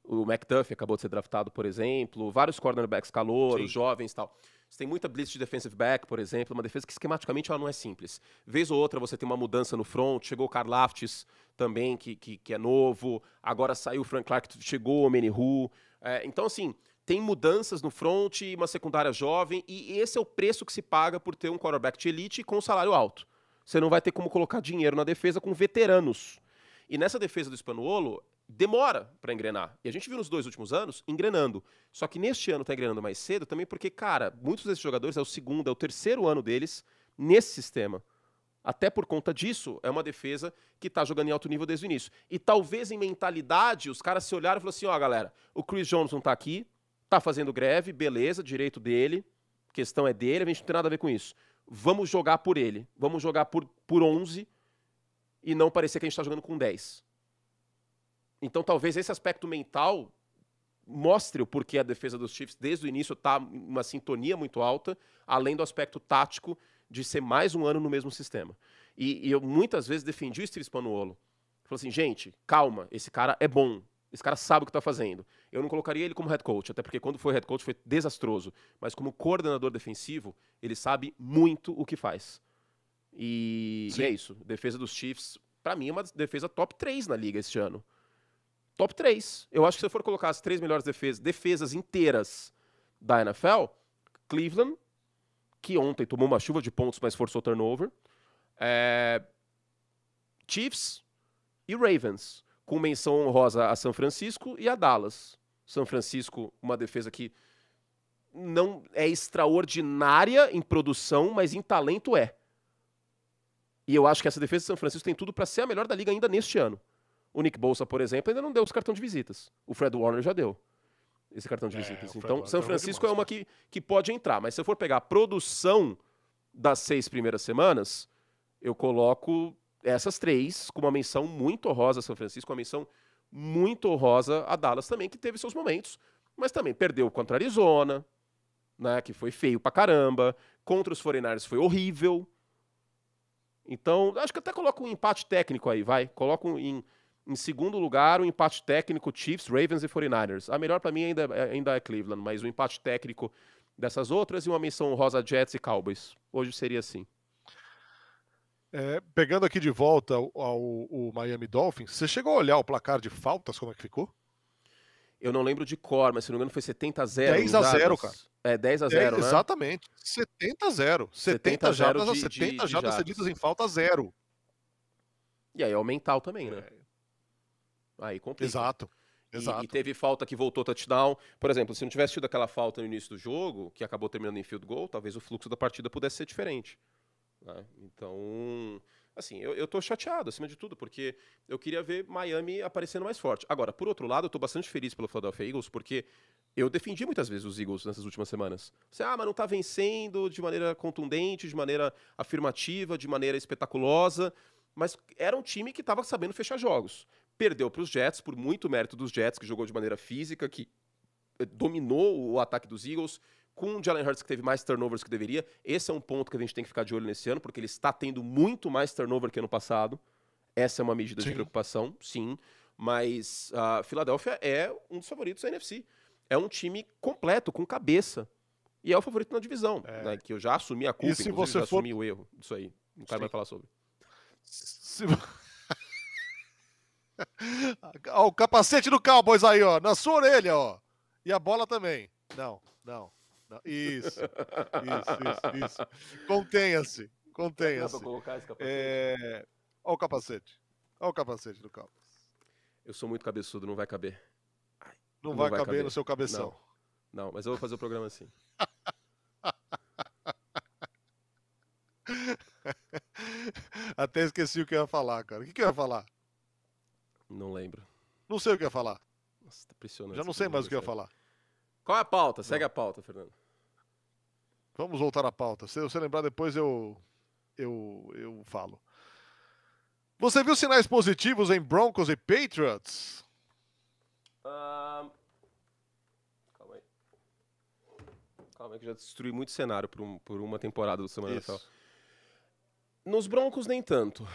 O McDuffie acabou de ser draftado, por exemplo, vários cornerbacks calouros, jovens e tal. Você tem muita blitz de defensive back, por exemplo, uma defesa que esquematicamente ela não é simples. Vez ou outra você tem uma mudança no front, chegou o Karlaftis também, que, que, que, é novo, agora saiu o Frank Clark, chegou o Menihu. É, então, assim, tem mudanças no front, uma secundária jovem, e esse é o preço que se paga por ter um quarterback de elite com um salário alto. Você não vai ter como colocar dinheiro na defesa com veteranos. E nessa defesa do Spanuolo, demora para engrenar. E a gente viu nos dois últimos anos engrenando. Só que neste ano está engrenando mais cedo também porque, cara, muitos desses jogadores é o segundo, é o terceiro ano deles nesse sistema. Até por conta disso, é uma defesa que está jogando em alto nível desde o início. E talvez em mentalidade, os caras se olharam e falaram assim: ó, oh, galera, o Chris não está aqui, Tá fazendo greve, beleza, direito dele, questão é dele, a gente não tem nada a ver com isso. Vamos jogar por ele, vamos jogar por, por 11 e não parecer que a gente está jogando com 10. Então talvez esse aspecto mental mostre o porquê a defesa dos Chiefs desde o início está uma sintonia muito alta, além do aspecto tático de ser mais um ano no mesmo sistema. E, e eu muitas vezes defendi o Steve Spanuolo. Falei assim, gente, calma, esse cara é bom, esse cara sabe o que está fazendo. Eu não colocaria ele como head coach, até porque quando foi head coach foi desastroso. Mas como coordenador defensivo, ele sabe muito o que faz. E, e é isso. Defesa dos Chiefs, para mim, é uma defesa top 3 na liga este ano. Top 3. Eu acho que se eu for colocar as três melhores defesas, defesas inteiras da NFL, Cleveland, que ontem tomou uma chuva de pontos, mas forçou turnover. É... Chiefs e Ravens com menção honrosa a São Francisco e a Dallas. São Francisco, uma defesa que não é extraordinária em produção, mas em talento é. E eu acho que essa defesa de São Francisco tem tudo para ser a melhor da liga ainda neste ano. O Nick Bolsa, por exemplo, ainda não deu os cartão de visitas. O Fred Warner já deu esse cartão de é, visitas. Então, São Francisco é uma que, que pode entrar. Mas se eu for pegar a produção das seis primeiras semanas, eu coloco essas três, com uma menção muito honrosa a São Francisco, uma menção muito honrosa a Dallas também, que teve seus momentos, mas também perdeu contra a Arizona, né, que foi feio pra caramba, contra os 49 foi horrível. Então, acho que até coloco um empate técnico aí, vai. Coloco em, em segundo lugar o um empate técnico Chiefs, Ravens e 49ers. A melhor para mim ainda, é, ainda é Cleveland, mas o um empate técnico dessas outras e uma menção rosa Jets e Cowboys. Hoje seria assim. É, pegando aqui de volta ao, ao, Miami Dolphins, você chegou a olhar o placar de faltas, como é que ficou? Eu não lembro de cor, mas se não me engano foi 70 a 0. 10 a 0, cara. É, 10 a 0, 10, né? Exatamente. 70 a 0. 70, 70 jardas a 70 de, jardas cedidas em falta, zero. E aí é o mental também, né? É. Aí complica. Exato. E, e, teve falta que voltou touchdown. Por exemplo, se não tivesse tido aquela falta no início do jogo, que acabou terminando em field goal, talvez o fluxo da partida pudesse ser diferente. Né? Então, assim, eu, eu tô chateado, acima de tudo, porque eu queria ver Miami aparecendo mais forte. Agora, por outro lado, eu tô bastante feliz pelo Philadelphia Eagles, porque eu defendi muitas vezes os Eagles nessas últimas semanas. Você, ah, mas não tá vencendo de maneira contundente, de maneira afirmativa, de maneira espetaculosa, mas era um time que estava sabendo fechar jogos. Perdeu para os Jets, por muito mérito dos Jets, que jogou de maneira física, que eh, dominou o ataque dos Eagles, com o Jalen Hurts que teve mais turnovers que deveria. Esse é um ponto que a gente tem que ficar de olho nesse ano, porque ele está tendo muito mais turnover que ano passado. Essa é uma medida sim. de preocupação, sim. Mas a Filadélfia é um dos favoritos da NFC. É um time completo, com cabeça. E é o favorito na divisão, é. né, que eu já assumi a culpa, e se você já for... assumi o erro disso aí. O cara sim. vai falar sobre. Se... o capacete do Cowboys aí, ó, na sua orelha, ó. E a bola também. Não, não. Não. Isso, isso, isso, isso. Contenha-se, contenha-se. É... Olha o capacete. Olha o capacete do Cowboys. Eu sou muito cabeçudo, não vai caber. Não, não vai, vai caber, caber, no seu cabeção. Não. não, mas eu vou fazer o programa assim. Até esqueci o que eu ia falar, cara. O que, que eu ia falar? Não lembro. Não sei o que eu ia falar. Nossa, tá impressionante. Já não sei mais o que eu ia falar. Qual é a pauta? Segue não. a pauta, Fernando. Vamos voltar à pauta. Se você lembrar depois, eu, eu, eu falo. Você viu sinais positivos em Broncos e Patriots? Uh... Calma aí. Calma aí que já destruí muito cenário por, um, por uma temporada do Semana. NFL. Nos Broncos, nem tanto.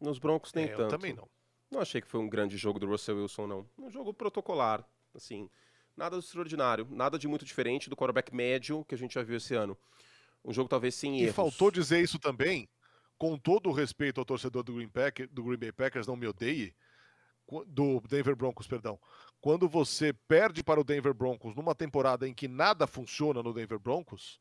Nos Broncos, nem é, tanto. Eu também não. Não achei que foi um grande jogo do Russell Wilson, não. Um jogo protocolar, assim. Nada extraordinário, nada de muito diferente do quarterback médio que a gente já viu esse ano. Um jogo talvez sem e erros. E faltou dizer isso também, com todo o respeito ao torcedor do Green, Pack, do Green Bay Packers, não me odeie, do Denver Broncos, perdão. Quando você perde para o Denver Broncos numa temporada em que nada funciona no Denver Broncos,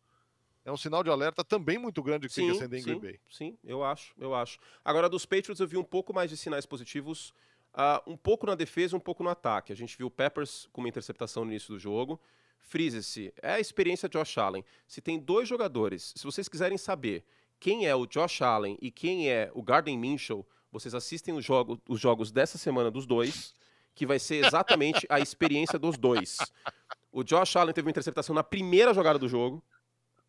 é um sinal de alerta também muito grande que sim, tem que acender em Green Bay. Sim, eu acho, eu acho. Agora, dos Patriots eu vi um pouco mais de sinais positivos, uh, um pouco na defesa, um pouco no ataque. A gente viu o Peppers com uma interceptação no início do jogo. Frise-se, é a experiência de Josh Allen. Se tem dois jogadores, se vocês quiserem saber quem é o Josh Allen e quem é o Garden Minshew, vocês assistem jogo, os jogos dessa semana dos dois, que vai ser exatamente a experiência dos dois. O Josh Allen teve uma interceptação na primeira jogada do jogo,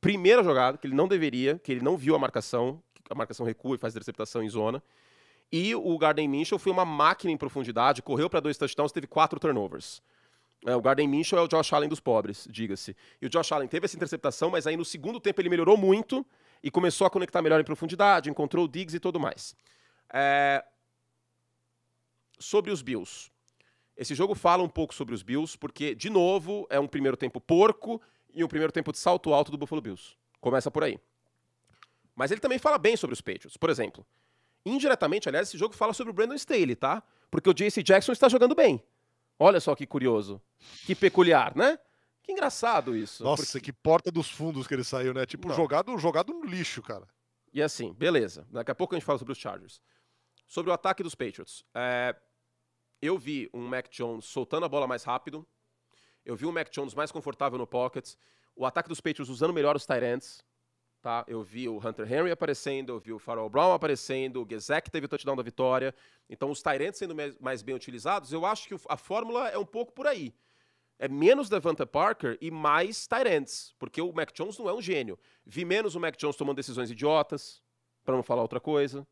primeira jogada, que ele não deveria, que ele não viu a marcação, a marcação recua e faz interceptação em zona. E o Garden Minshew foi uma máquina em profundidade, correu para dois touchdowns, teve quatro turnovers. É, o Garden Minshew é o Josh Allen dos pobres, diga-se. E o Josh Allen teve essa interceptação, mas aí no segundo tempo ele melhorou muito e começou a conectar melhor em profundidade, encontrou o Diggs e tudo mais. É... Sobre os Bills. Esse jogo fala um pouco sobre os Bills, porque, de novo, é um primeiro tempo porco e um primeiro tempo de salto alto do Buffalo Bills. Começa por aí. Mas ele também fala bem sobre os Patriots. Por exemplo, indiretamente, aliás, esse jogo fala sobre o Brandon Staley, tá? Porque o J.C. Jackson está jogando bem. Olha só que curioso. Que peculiar, né? Que engraçado isso. Nossa, porque... que porta dos fundos que ele saiu, né? Tipo, jogado, jogado no lixo, cara. E assim, beleza. Daqui a pouco a gente fala sobre os Chargers. Sobre o ataque dos Patriots. É... Eu vi um Mac Jones soltando a bola mais rápido, eu vi o Mac Jones mais confortável no pocket. O ataque dos Patriots usando melhor os tight ends. Tá? Eu vi o Hunter Henry aparecendo, eu vi o Farrell Brown aparecendo, o Gezek teve o touchdown da vitória. Então, os ends sendo mais bem utilizados, eu acho que a fórmula é um pouco por aí. É menos Devonta Parker e mais ends, porque o Mac Jones não é um gênio. Vi menos o Mac Jones tomando decisões idiotas, para não falar outra coisa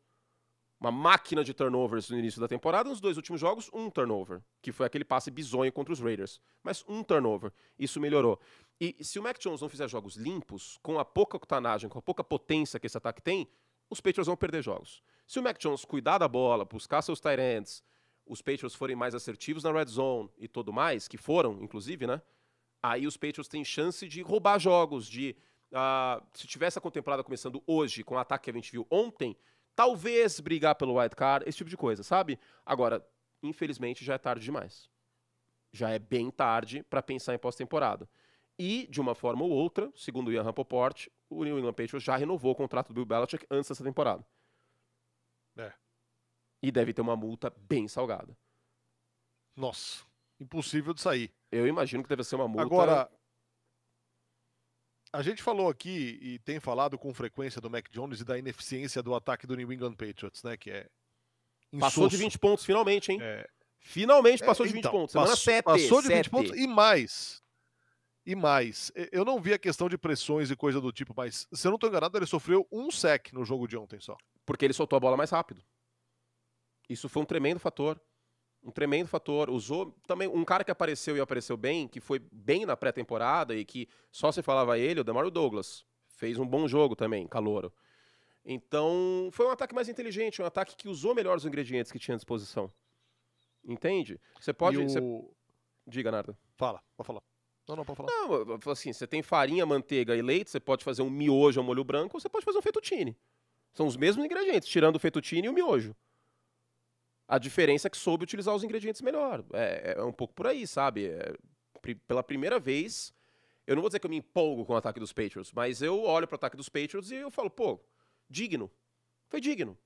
uma máquina de turnovers no início da temporada. Nos dois últimos jogos, um turnover, que foi aquele passe bizonho contra os Raiders. Mas um turnover. Isso melhorou. E se o Mac Jones não fizer jogos limpos, com a pouca octanagem, com a pouca potência que esse ataque tem, os Patriots vão perder jogos. Se o Mac Jones cuidar da bola, buscar seus tight ends, os Patriots forem mais assertivos na red zone e tudo mais, que foram, inclusive, né? Aí os Patriots têm chance de roubar jogos, de... Uh, se tivesse a contemplada começando hoje, com o ataque que a gente viu ontem, talvez brigar pelo wild card, esse tipo de coisa, sabe? Agora, infelizmente já é tarde demais. Já é bem tarde para pensar em pós-temporada. E, de uma forma ou outra, segundo o Ian Rapoport, o New England Patriots já renovou o contrato do Bill Belichick antes dessa temporada. É. E deve ter uma multa bem salgada. Nossa, impossível de sair. Eu imagino que deve ser uma multa. Agora, a gente falou aqui e tem falado com frequência do Mac Jones e da ineficiência do ataque do New England Patriots, né? Que é. Passou de 20 pontos finalmente, hein? É... Finalmente passou é, de 20 então, pontos. Semana passou, 7. Passou de 7. 20 pontos e mais. E mais. Eu não vi a questão de pressões e coisa do tipo, mas se eu não estou enganado, ele sofreu um sec no jogo de ontem só. Porque ele soltou a bola mais rápido. Isso foi um tremendo fator. Um tremendo fator. Usou também um cara que apareceu e apareceu bem, que foi bem na pré-temporada e que só se falava ele, o Demario Douglas. Fez um bom jogo também, calouro. Então, foi um ataque mais inteligente, um ataque que usou melhor os ingredientes que tinha à disposição. Entende? Você pode. O... Diga, Narda. Fala, pode falar. Não, não, pode falar. Não, assim, você tem farinha, manteiga e leite, você pode fazer um miojo ao molho branco, ou você pode fazer um fettuccine. São os mesmos ingredientes, tirando o fettuccine e o miojo. A diferença é que soube utilizar os ingredientes melhor. É, é um pouco por aí, sabe? É, pela primeira vez, eu não vou dizer que eu me empolgo com o ataque dos Patriots, mas eu olho para o ataque dos Patriots e eu falo, pô, digno. Foi digno.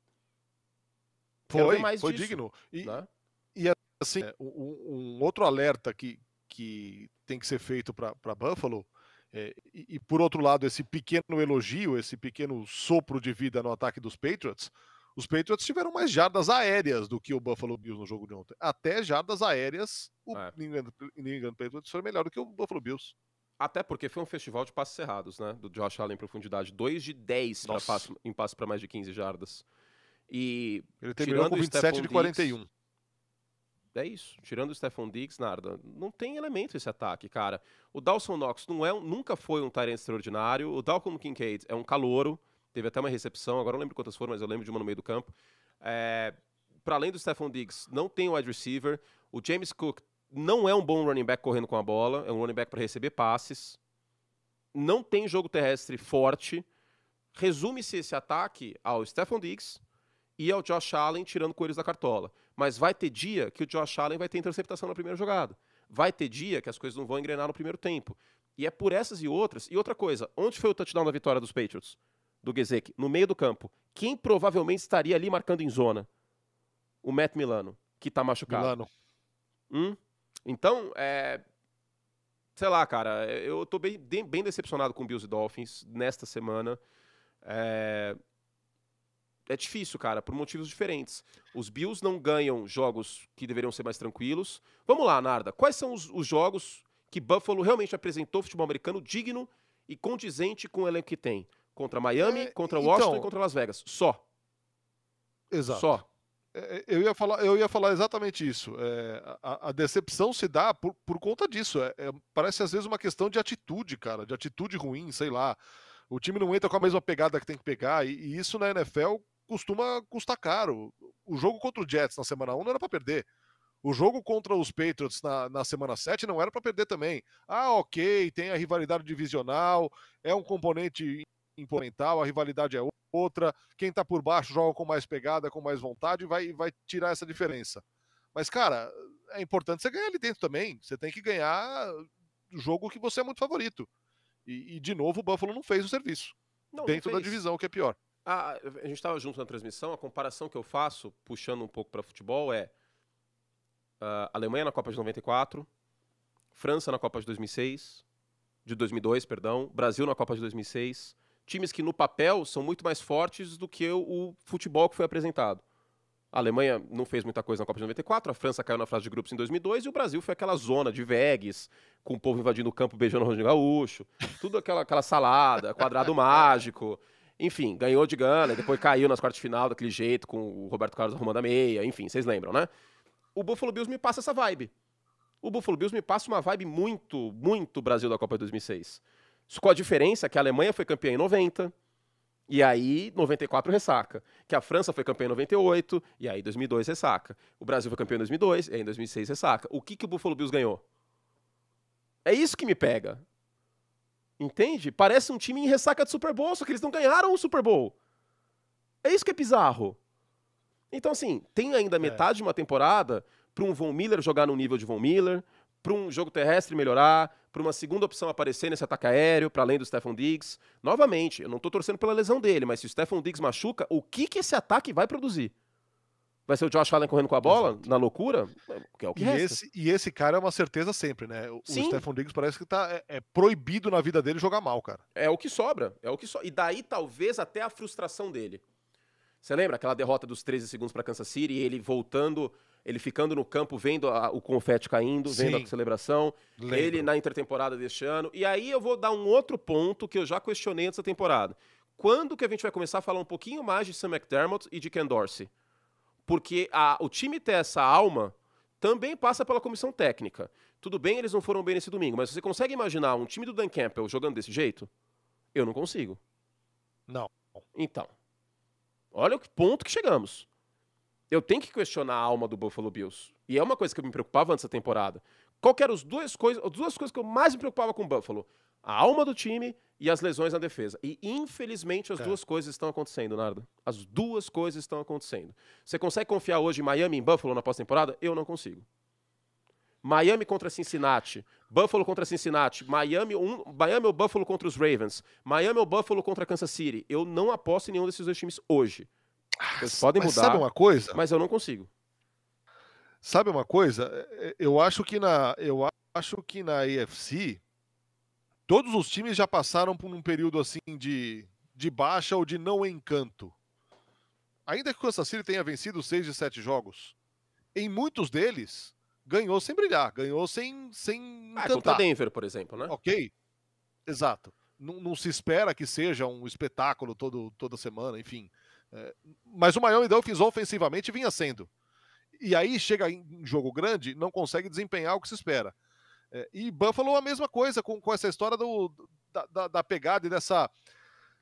Foi, foi disso, digno. E, né? e assim, é, um, um, outro alerta que, que tem que ser feito para Buffalo, é, e, e, por outro lado, esse pequeno elogio, esse pequeno sopro de vida no ataque dos Patriots, os Patriots tiveram mais jardas aéreas do que o Buffalo Bills no jogo de ontem. Até jardas aéreas, o é. New, England, New England Patriots foi melhor do que o Buffalo Bills. Até porque foi um festival de passes errados, né? Do Josh Allen em profundidade. 2 de 10 passe, em passe para mais de 15 jardas. E. Ele terminou com 27 de 41. Diggs, é isso. Tirando o Stephon Diggs, nada. Não tem elemento esse ataque, cara. O Dawson Knox não é, nunca foi um Tyrant extraordinário. O Dalton Kincaid é um calouro. Teve até uma recepção, agora não lembro quantas foram, mas eu lembro de uma no meio do campo. É, para além do Stephon Diggs, não tem wide receiver. O James Cook não é um bom running back correndo com a bola, é um running back para receber passes. Não tem jogo terrestre forte. Resume-se esse ataque ao Stephon Diggs e ao Josh Allen tirando coelhos da cartola. Mas vai ter dia que o Josh Allen vai ter interceptação na primeira jogada. Vai ter dia que as coisas não vão engrenar no primeiro tempo. E é por essas e outras. E outra coisa, onde foi o touchdown da vitória dos Patriots? Do Gesek, no meio do campo. Quem provavelmente estaria ali marcando em zona? O Matt Milano, que está machucado. Milano. Hum? Então, é, sei lá, cara, eu tô bem, bem decepcionado com Bills e Dolphins nesta semana. É, é difícil, cara, por motivos diferentes. Os Bills não ganham jogos que deveriam ser mais tranquilos. Vamos lá, Narda. Quais são os, os jogos que Buffalo realmente apresentou futebol americano digno e condizente com o elenco que tem? Contra Miami, é, contra Washington então, e contra Las Vegas. Só. Exato. Só. É, é, eu ia falar, eu ia falar exatamente isso. É, a, a, decepção se dá por, por conta disso. É, é, parece às vezes uma questão de atitude, cara, de atitude ruim, sei lá. O time não entra com a mesma pegada que tem que pegar, e, e isso na NFL costuma custar caro. O jogo contra o Jets na semana 1 não era para perder. O jogo contra os Patriots na, na semana 7 não era para perder também. Ah, ok, tem a rivalidade divisional, é um componente imponental, a rivalidade é outra, quem tá por baixo joga com mais pegada, com mais vontade, vai, vai tirar essa diferença. Mas, cara, é importante você ganhar ali dentro também. Você tem que ganhar jogo que você é muito favorito. E, e de novo, o Buffalo não fez o serviço. Não, dentro não da divisão, que é pior. Ah, a gente estava junto na transmissão, a comparação que eu faço, puxando um pouco para futebol, é uh, Alemanha na Copa de 94, França na Copa de 2006, de 2002, perdão, Brasil na Copa de 2006, times que no papel são muito mais fortes do que o, futebol que foi apresentado. A Alemanha não fez muita coisa na Copa de 94, a França caiu na fase de grupos em 2002 e o Brasil foi aquela zona de vegues, com o povo invadindo o campo beijando o Ronaldinho Gaúcho, tudo aquela, aquela salada, quadrado mágico. Enfim, ganhou de Gana, depois caiu nas quartas de final daquele jeito, com o Roberto Carlos arrumando a meia, enfim, vocês lembram, né? O Buffalo Bills me passa essa vibe. O Buffalo Bills me passa uma vibe muito, muito Brasil da Copa de 2006. Com a diferença que a Alemanha foi campeã em 90, e aí 94 ressaca. Que a França foi campeã em 98, e aí 2002 ressaca. O Brasil foi campeão em 2002, e aí em 2006 ressaca. O que, que o Buffalo Bills ganhou? É isso que me pega. Entende? Parece um time em ressaca de Super Bowl, só que eles não ganharam o Super Bowl. É isso que é bizarro. Então, assim, tem ainda é. metade de uma temporada para um Von Miller jogar no nível de Von Miller, para um jogo terrestre melhorar, para uma segunda opção aparecer nesse ataque aéreo, para além do Stephon Diggs. Novamente, eu não estou torcendo pela lesão dele, mas se o Stephon Diggs machuca, o que, que esse ataque vai produzir? Vai ser o Josh Allen correndo com a bola, Exato. na loucura? Que é o que e esse, e esse cara é uma certeza sempre, né? O, Sim. o Stephen Diggs parece que tá, é, é, proibido na vida dele jogar mal, cara. É o que sobra, é o que. E daí talvez até a frustração dele. Você lembra aquela derrota dos 13 segundos para Kansas City e ele voltando, ele ficando no campo, vendo a, o confete caindo, Sim. vendo a celebração, Lembro. ele na intertemporada deste ano. E aí eu vou dar um outro ponto que eu já questionei nessa temporada. Quando que a gente vai começar a falar um pouquinho mais de Sam McDermott e de Ken Dorsey? Porque a, o time ter essa alma também passa pela comissão técnica. Tudo bem, eles não foram bem nesse domingo, mas você consegue imaginar um time do Dan Campbell jogando desse jeito? Eu não consigo. Não. Então, olha o ponto que chegamos. Eu tenho que questionar a alma do Buffalo Bills. E é uma coisa que eu me preocupava antes da temporada. Qual eram as duas coisas, as duas coisas que eu mais me preocupava com o Buffalo? A alma do time e as lesões na defesa. E, infelizmente, as é. duas coisas estão acontecendo, Nardo. As duas coisas estão acontecendo. Você consegue confiar hoje em Miami e em Buffalo na pós-temporada? Eu não consigo. Miami contra Cincinnati, Buffalo contra Cincinnati, Miami, um, Miami ou Buffalo contra os Ravens, Miami ou Buffalo contra Kansas City. Eu não aposto em nenhum desses dois times hoje. Ah, podem mas mudar. Sabe uma coisa? Mas eu não consigo. Sabe uma coisa? É, é, eu acho que na eu acho que na AFC Todos os times já passaram por um período assim de, de baixa ou de não encanto. Ainda que o Kansas City tenha vencido seis de sete jogos, em muitos deles ganhou sem brilhar, ganhou sem sem ah, contra Denver, por exemplo, né? Ok, exato. Não, não, se espera que seja um espetáculo todo, toda semana, enfim. É, mas o Miami Dolphins ofensivamente vinha sendo. E aí chega em jogo grande, não consegue desempenhar o que se espera. É, e Buffalo a mesma coisa com, com essa história do, da, da, da, pegada e dessa,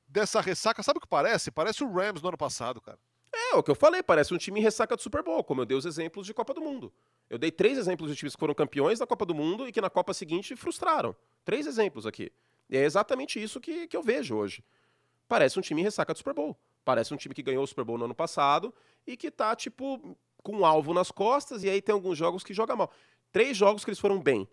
dessa ressaca. Sabe o que parece? Parece o Rams no ano passado, cara. É, o que eu falei, parece um time em ressaca do Super Bowl, como eu dei os exemplos de Copa do Mundo. Eu dei três exemplos de times que foram campeões da Copa do Mundo e que na Copa seguinte frustraram. Três exemplos aqui. E é exatamente isso que, que eu vejo hoje. Parece um time em ressaca do Super Bowl. Parece um time que ganhou o Super Bowl no ano passado e que tá, tipo, com um alvo nas costas, e aí tem alguns jogos que joga mal. Três jogos que eles foram bem.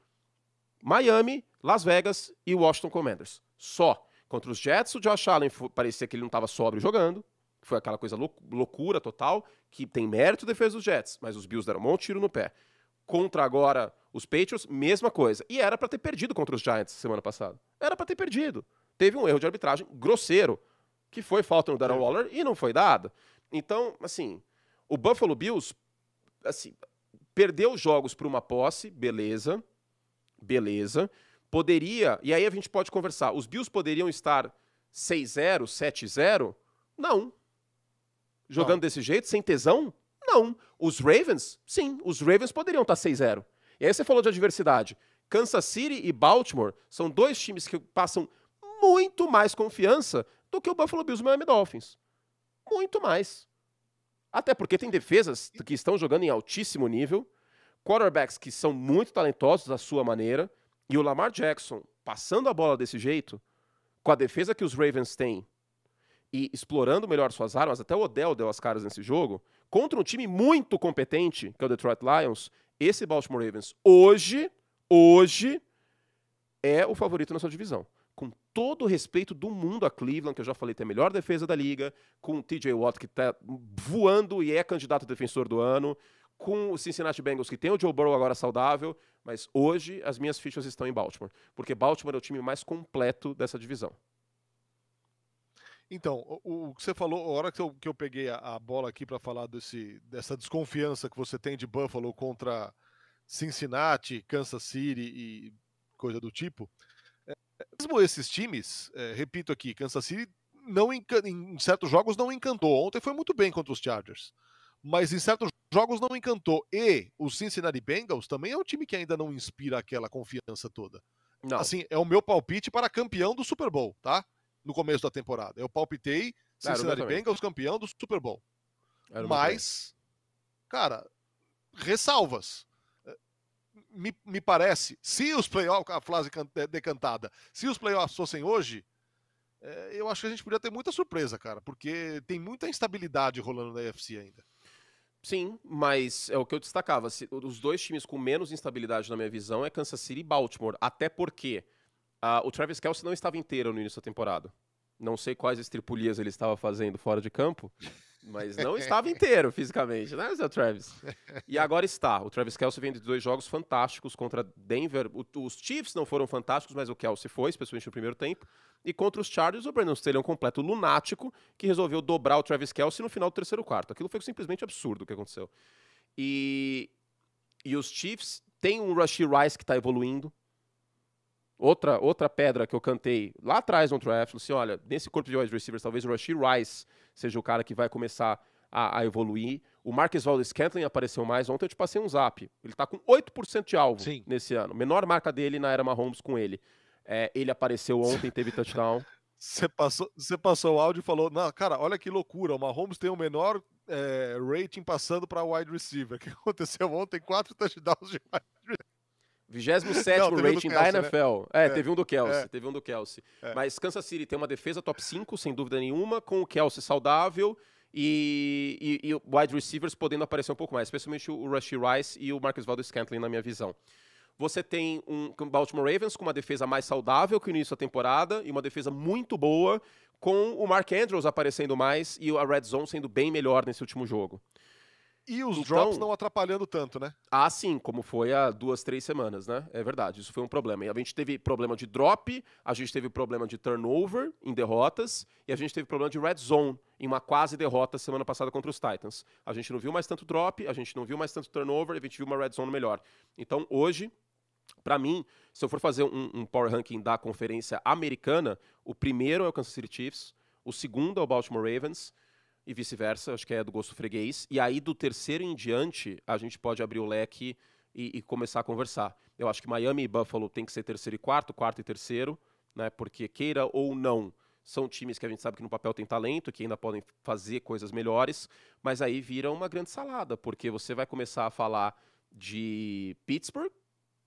Miami, Las Vegas e Washington Commanders. Só. Contra os Jets, o Josh Allen parecia que ele não estava sóbrio jogando. Foi aquela coisa lou loucura total, que tem mérito defesa dos Jets, mas os Bills deram um monte de tiro no pé. Contra agora os Patriots, mesma coisa. E era para ter perdido contra os Giants semana passada. Era para ter perdido. Teve um erro de arbitragem grosseiro, que foi falta no Darren Waller e não foi dada. Então, assim, o Buffalo Bills assim, perdeu jogos por uma posse, beleza beleza. Poderia, e aí a gente pode conversar, os Bills poderiam estar 6-0, 7-0? Não. Jogando Não. desse jeito, sem tesão? Não. Os Ravens? Sim, os Ravens poderiam estar 6-0. E aí você falou de adversidade. Kansas City e Baltimore são dois times que passam muito mais confiança do que o Buffalo Bills e o Miami Dolphins. Muito mais. Até porque tem defesas que estão jogando em altíssimo nível quarterbacks que são muito talentosos à sua maneira, e o Lamar Jackson passando a bola desse jeito, com a defesa que os Ravens têm e explorando melhor suas armas, até o Odell deu as caras nesse jogo, contra um time muito competente, que é o Detroit Lions, esse Baltimore Ravens hoje, hoje é o favorito na sua divisão. Todo o respeito do mundo a Cleveland, que eu já falei, tem a melhor defesa da liga, com o TJ Watt que está voando e é candidato a defensor do ano, com o Cincinnati Bengals, que tem o Joe Burrow agora saudável, mas hoje as minhas fichas estão em Baltimore, porque Baltimore é o time mais completo dessa divisão. Então, o, o que você falou, a hora que eu, que eu peguei a, a bola aqui para falar desse, dessa desconfiança que você tem de Buffalo contra Cincinnati, Kansas City e coisa do tipo, mesmo esses times, é, repito aqui, Kansas City não em certos jogos não encantou. Ontem foi muito bem contra os Chargers mas em certos jogos não encantou. E o Cincinnati Bengals também é um time que ainda não inspira aquela confiança toda. Não. Assim, é o meu palpite para campeão do Super Bowl, tá? No começo da temporada. Eu palpitei Cincinnati Bengals campeão do Super Bowl. Mas, cara, ressalvas. Me, me parece, se os playoffs, a frase decantada, se os playoffs fossem hoje, é, eu acho que a gente podia ter muita surpresa, cara, porque tem muita instabilidade rolando na UFC ainda. Sim, mas é o que eu destacava. Os dois times com menos instabilidade, na minha visão, é Kansas City e Baltimore. Até porque uh, o Travis Kelsey não estava inteiro no início da temporada. Não sei quais estripulias ele estava fazendo fora de campo, mas não estava inteiro fisicamente, né, Zé Travis? E agora está. O Travis Kelsey vem de dois jogos fantásticos contra Denver. O, os Chiefs não foram fantásticos, mas o Kelsey foi, especialmente no primeiro tempo. E contra os Chargers, o Brandon Staley é um completo lunático que resolveu dobrar o Travis Kelsey no final do terceiro quarto. Aquilo foi simplesmente absurdo o que aconteceu. E, e os Chiefs têm um Rushy Rice que está evoluindo. Outra, outra pedra que eu cantei lá atrás no draft, assim, olha, nesse corpo de wide receivers, talvez o Rashid Rice seja o cara que vai começar a, a evoluir. O Marcus Wallace Scantling apareceu mais. Ontem eu te passei um zap. Ele está com 8% de alvo Sim. nesse ano. Menor marca dele na era Mahomes com ele. É, ele apareceu ontem, teve touchdown. Você passou, você passou o áudio e falou: Não, cara, olha que loucura. O Mahomes tem o menor é, rating passando para wide receiver. O que aconteceu ontem? Quatro touchdowns de wide receiver. 27 Não, rating da NFL. Né? É, é, teve um do Kelsey. É. Teve um do Kelsey. É. Mas Kansas City tem uma defesa top 5, sem dúvida nenhuma, com o Kelsey saudável e, e, e wide receivers podendo aparecer um pouco mais, especialmente o Rushy Rice e o Marcus Valdez Scantling, na minha visão. Você tem um Baltimore Ravens com uma defesa mais saudável que o início da temporada e uma defesa muito boa, com o Mark Andrews aparecendo mais e a Red Zone sendo bem melhor nesse último jogo. E os então, drops não atrapalhando tanto, né? Ah, sim, como foi há duas, três semanas, né? É verdade, isso foi um problema. E a gente teve problema de drop, a gente teve problema de turnover em derrotas, e a gente teve problema de red zone em uma quase derrota semana passada contra os Titans. A gente não viu mais tanto drop, a gente não viu mais tanto turnover, a gente viu uma red zone melhor. Então, hoje, para mim, se eu for fazer um, um power ranking da conferência americana, o primeiro é o Kansas City Chiefs, o segundo é o Baltimore Ravens, e vice-versa, acho que é do gosto freguês. E aí, do terceiro em diante, a gente pode abrir o leque e, e, começar a conversar. Eu acho que Miami e Buffalo tem que ser terceiro e quarto, quarto e terceiro, né? Porque queira ou não, são times que a gente sabe que no papel tem talento, que ainda podem fazer coisas melhores, mas aí vira uma grande salada, porque você vai começar a falar de Pittsburgh,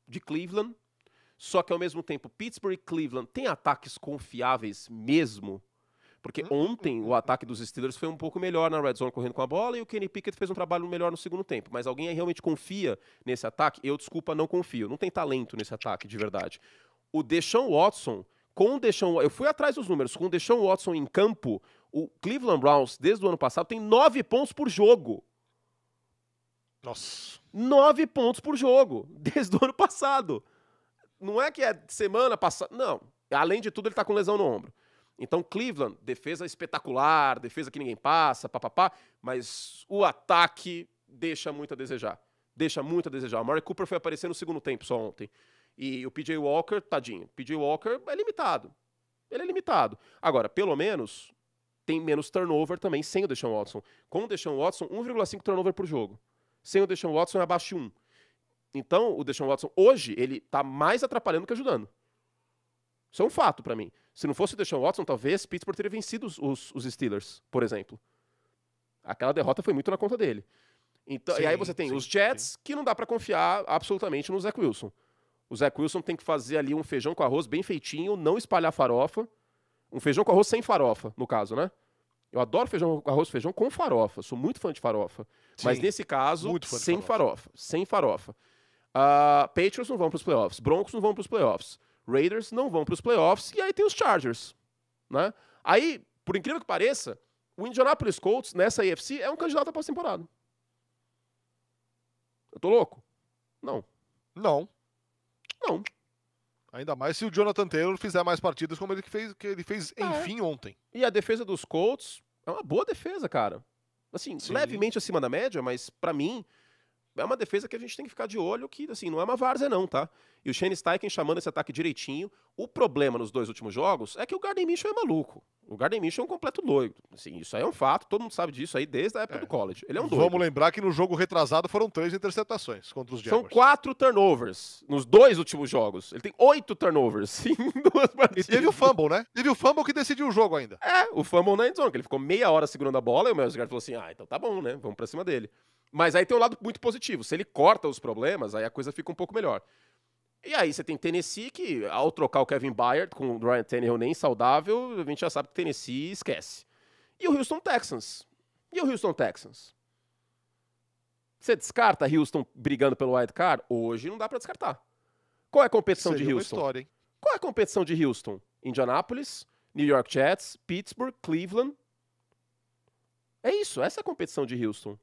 de Cleveland, só que ao mesmo tempo Pittsburgh e Cleveland têm ataques confiáveis mesmo porque ontem o ataque dos Steelers foi um pouco melhor na red zone correndo com a bola e o Kenny Pickett fez um trabalho melhor no segundo tempo. Mas alguém realmente confia nesse ataque? Eu, desculpa, não confio. Não tem talento nesse ataque, de verdade. O Deshaun Watson, com o Deshaun... Eu fui atrás dos números. Com o Deshaun Watson em campo, o Cleveland Browns, desde o ano passado, tem nove pontos por jogo. Nossa. Nove pontos por jogo, desde o ano passado. Não é que é semana passada. Não. Além de tudo, ele tá com lesão no ombro. Então, Cleveland, defesa espetacular, defesa que ninguém passa, papapá, mas o ataque deixa muito a desejar. Deixa muito a desejar. O Murray Cooper foi aparecer no segundo tempo só ontem. E o PJ Walker, tadinho. PJ Walker é limitado. Ele é limitado. Agora, pelo menos, tem menos turnover também sem o Deshaun Watson. Com o Deshaun Watson, 1,5 turnover por jogo. Sem o Deshaun Watson é abaixo de 1. Então, o Deshaun Watson, hoje, ele tá mais atrapalhando que ajudando. Isso é um fato para mim. Se não fosse o Deshaun Watson, talvez Pittsburgh teria vencido os, os, os Steelers, por exemplo. Aquela derrota foi muito na conta dele. Então, sim, e aí você tem sim, os Jets, sim. que não dá para confiar absolutamente no Zach Wilson. O Zach Wilson tem que fazer ali um feijão com arroz bem feitinho, não espalhar farofa. Um feijão com arroz sem farofa, no caso, né? Eu adoro feijão, arroz feijão com farofa. Sou muito fã de farofa. Mas nesse caso, sem farofa. farofa. Sem farofa. Uh, Patriots não vão para os playoffs. Broncos não vão para os playoffs. Raiders não vão para os playoffs e aí tem os Chargers, né? Aí, por incrível que pareça, o Indianapolis Colts nessa AFC é um candidato à pós-temporada. Eu tô louco? Não. Não. Não. Ainda mais se o Jonathan Taylor fizer mais partidas como ele fez, que ele fez é. enfim ontem. E a defesa dos Colts é uma boa defesa, cara. Assim, Sim. levemente acima da média, mas para mim é uma defesa que a gente tem que ficar de olho, que assim, não é uma várzea não, tá? E o Shane Steichen chamando esse ataque direitinho. O problema nos dois últimos jogos é que o Garden Mitchell é maluco. O Garden Mitchell é um completo doido. Assim, isso aí é um fato, todo mundo sabe disso aí desde a época é. do college. Ele é um doido. Vamos lembrar que no jogo retrasado foram três interceptações contra os Jaguars. São quatro turnovers nos dois últimos jogos. Ele tem oito turnovers em duas partidas. E teve o fumble, né? Teve o fumble que decidiu o jogo ainda. É, o fumble na endzone, que ele ficou meia hora segurando a bola e o Miles Garrett falou assim, ah, então tá bom, né? Vamos pra cima dele. Mas aí tem um lado muito positivo. Se ele corta os problemas, aí a coisa fica um pouco melhor. E aí você tem Tennessee, que ao trocar o Kevin Byard com o Ryan Tannehill nem saudável, a gente já sabe que Tennessee esquece. E o Houston Texans? E o Houston Texans? Você descarta Houston brigando pelo wild card? Hoje não dá para descartar. Qual é a competição Seria de Houston? História, Qual é a competição de Houston? Indianapolis, New York Jets, Pittsburgh, Cleveland. É isso, essa é a competição de Houston.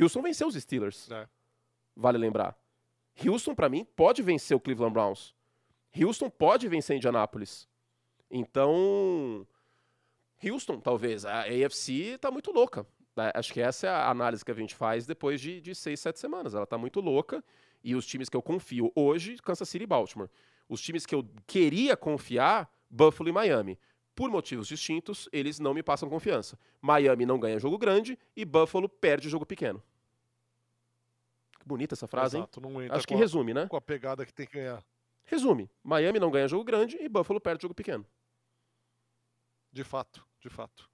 Houston venceu os Steelers. É. Vale lembrar. Houston, para mim, pode vencer o Cleveland Browns. Houston pode vencer Indianapolis. Então, Houston, talvez. A AFC tá muito louca. É, acho que essa é a análise que a gente faz depois de, de seis, sete semanas. Ela tá muito louca. E os times que eu confio hoje, Kansas City e Baltimore. Os times que eu queria confiar, Buffalo e Miami. Por motivos distintos, eles não me passam confiança. Miami não ganha jogo grande e Buffalo perde jogo pequeno. Bonita essa frase, Exato, não hein? Acho que a- resume, né? com a pegada que tem que ganhar. Resume. Miami não ganha jogo grande e Buffalo perde jogo pequeno. De fato, de fato.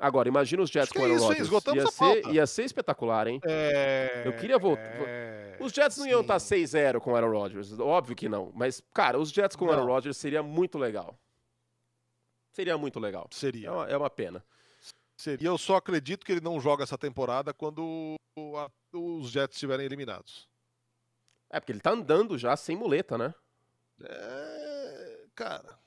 Agora, imagina os Jets que com é Aaron? Rodgers. Ia ser, ia ser espetacular, hein? É... Eu queria voltar- é, Os Jets não iam sim. estar 6-0 com o Aaron Rodgers. Óbvio que não. Mas, cara, os Jets com o Aaron. Rodgers seria muito legal. Seria muito legal. É Seria. uma, é uma pena. Seria. E eu só acredito que ele não joga essa temporada quando o- a- os Jets estiverem eliminados. É, porque ele tá andando já sem muleta, né? É... Cara,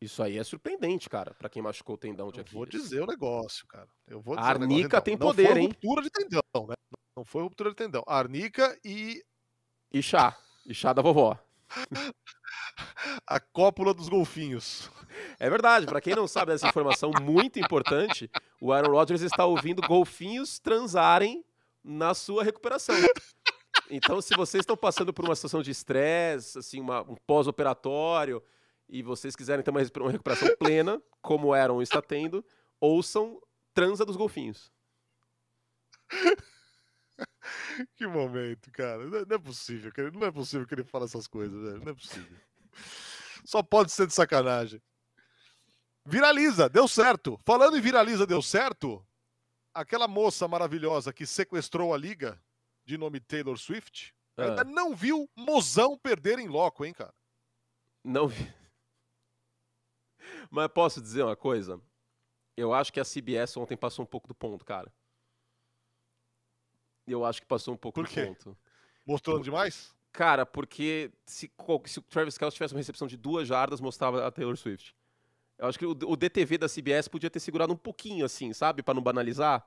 Isso aí é surpreendente, cara, pra quem machucou o tendão de eu vou Aquiles. dizer o negócio, cara. Eu vou A dizer o negócio, Arnica tem Não poder, foi hein? ruptura de tendão, né? Não foi ruptura de tendão. Arnica e E chá. E chá da vovó. a cópula dos golfinhos. É verdade, pra quem não sabe dessa informação muito importante, o Aaron Rodgers está ouvindo golfinhos transarem na sua recuperação. Então, se vocês estão passando por uma situação de estresse, assim, uma- um pós-operatório, e vocês quiserem ter uma, recuperação plena, como o Aaron está tendo, ouçam Transa dos Golfinhos. Que momento, cara. Não é- possível. Não é possível que ele fale essas coisas, velho. Não é possível. Só pode ser de sacanagem. Viraliza, deu certo. Falando em viraliza, deu certo. Aquela moça maravilhosa que sequestrou a liga, de nome Taylor Swift, Ah. ainda não viu mozão perder em loco, hein, cara? Não vi. Mas posso dizer uma coisa? Eu acho que a CBS ontem passou um pouco do ponto, cara. Eu acho que passou um pouco Por do quê? ponto. Mostrando demais? Cara, porque se, se o Travis Kelce tivesse uma recepção de duas jardas, mostrava a Taylor Swift. Eu acho que o, o DTV da CBS podia ter segurado um pouquinho, assim, sabe? Pra não banalizar.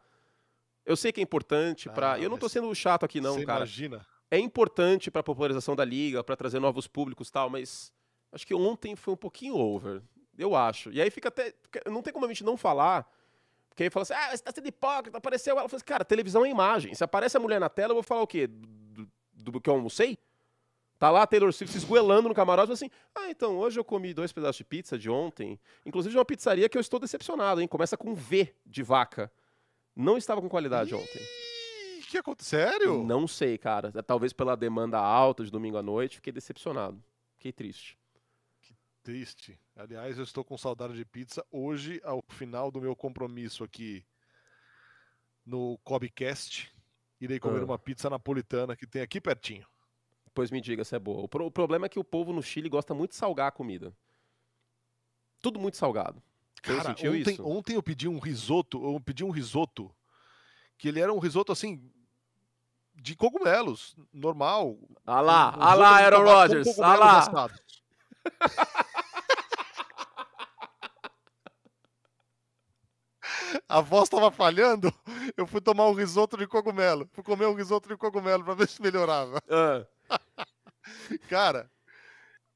Eu sei que é importante pra. Ah, eu não tô sendo chato aqui, não, cara. imagina? É importante pra popularização da liga, pra trazer novos públicos e tal, mas acho que ontem foi um pouquinho over. Eu acho. E aí fica até. Não tem como a gente não falar. Porque aí fala assim, ah, você tá sendo hipócrita, apareceu ela. Eu falei assim, cara, televisão é imagem. Se aparece a mulher na tela, eu vou falar o quê? Do, do- do que eu almocei? Tá lá Taylor Swift se esgoelando no camarote, assim, ah, então, hoje eu comi dois pedaços de pizza de ontem, inclusive de uma pizzaria que eu estou decepcionado, hein? Começa com V de vaca. Não estava com qualidade ontem. Ih, que aconteceu? Sério? Não sei, cara. Talvez pela demanda alta de domingo à noite, fiquei decepcionado. Fiquei triste. Triste. Aliás, eu estou com saudade de pizza. Hoje, ao final do meu compromisso aqui no Cobcast, irei comer Ah. uma pizza napolitana que tem aqui pertinho. Pois me diga se é boa. O, pro- o problema é que o povo no Chile gosta muito de salgar a comida. Tudo muito salgado. Cara, ontem, isso? ontem eu pedi um risoto, eu pedi um risoto que ele era um risoto assim de cogumelos, normal. Ah lá, Um- um ah lá, Aaron Rodgers, ah lá. A voz tava falhando, eu fui tomar um risoto de cogumelo. Fui comer um risoto de cogumelo pra ver se melhorava. Ah, Cara,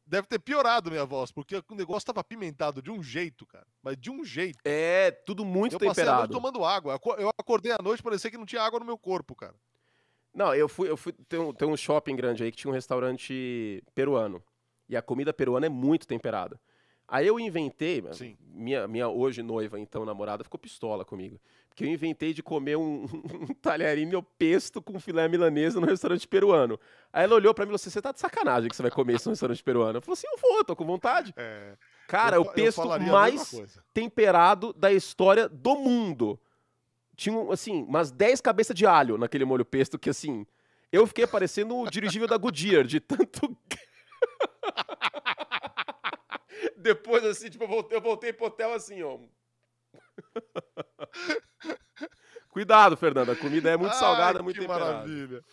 deve ter piorado minha voz, porque o negócio tava apimentado de um jeito, cara. Mas de um jeito. é, tudo muito eu passei a noite temperado. tomando água. Eu acordei à noite, parecia que não tinha água no meu corpo, cara. Não, eu fui, eu fui tem um, tem um shopping grande aí que tinha um restaurante peruano. E a comida peruana é muito temperada. Aí eu inventei, Sim. minha, minha hoje noiva, então namorada, ficou pistola comigo. Porque eu inventei de comer um, um talharinho pesto com filé milanesa no restaurante peruano. Aí ela olhou pra mim e falou assim: Você tá de sacanagem que você vai comer isso no restaurante peruano? Eu falei assim: Eu vou, tô com vontade. É, Cara, eu o pesto mais temperado da história do mundo. Tinha, assim, umas 10 cabeças de alho naquele molho pesto que, assim, eu fiquei parecendo o dirigível da Goodyear, de tanto... Depois, assim, tipo, eu voltei, eu voltei pro hotel assim, ó. Cuidado, Fernanda, a comida é muito salgada, Ai, muito que temperada. maravilha.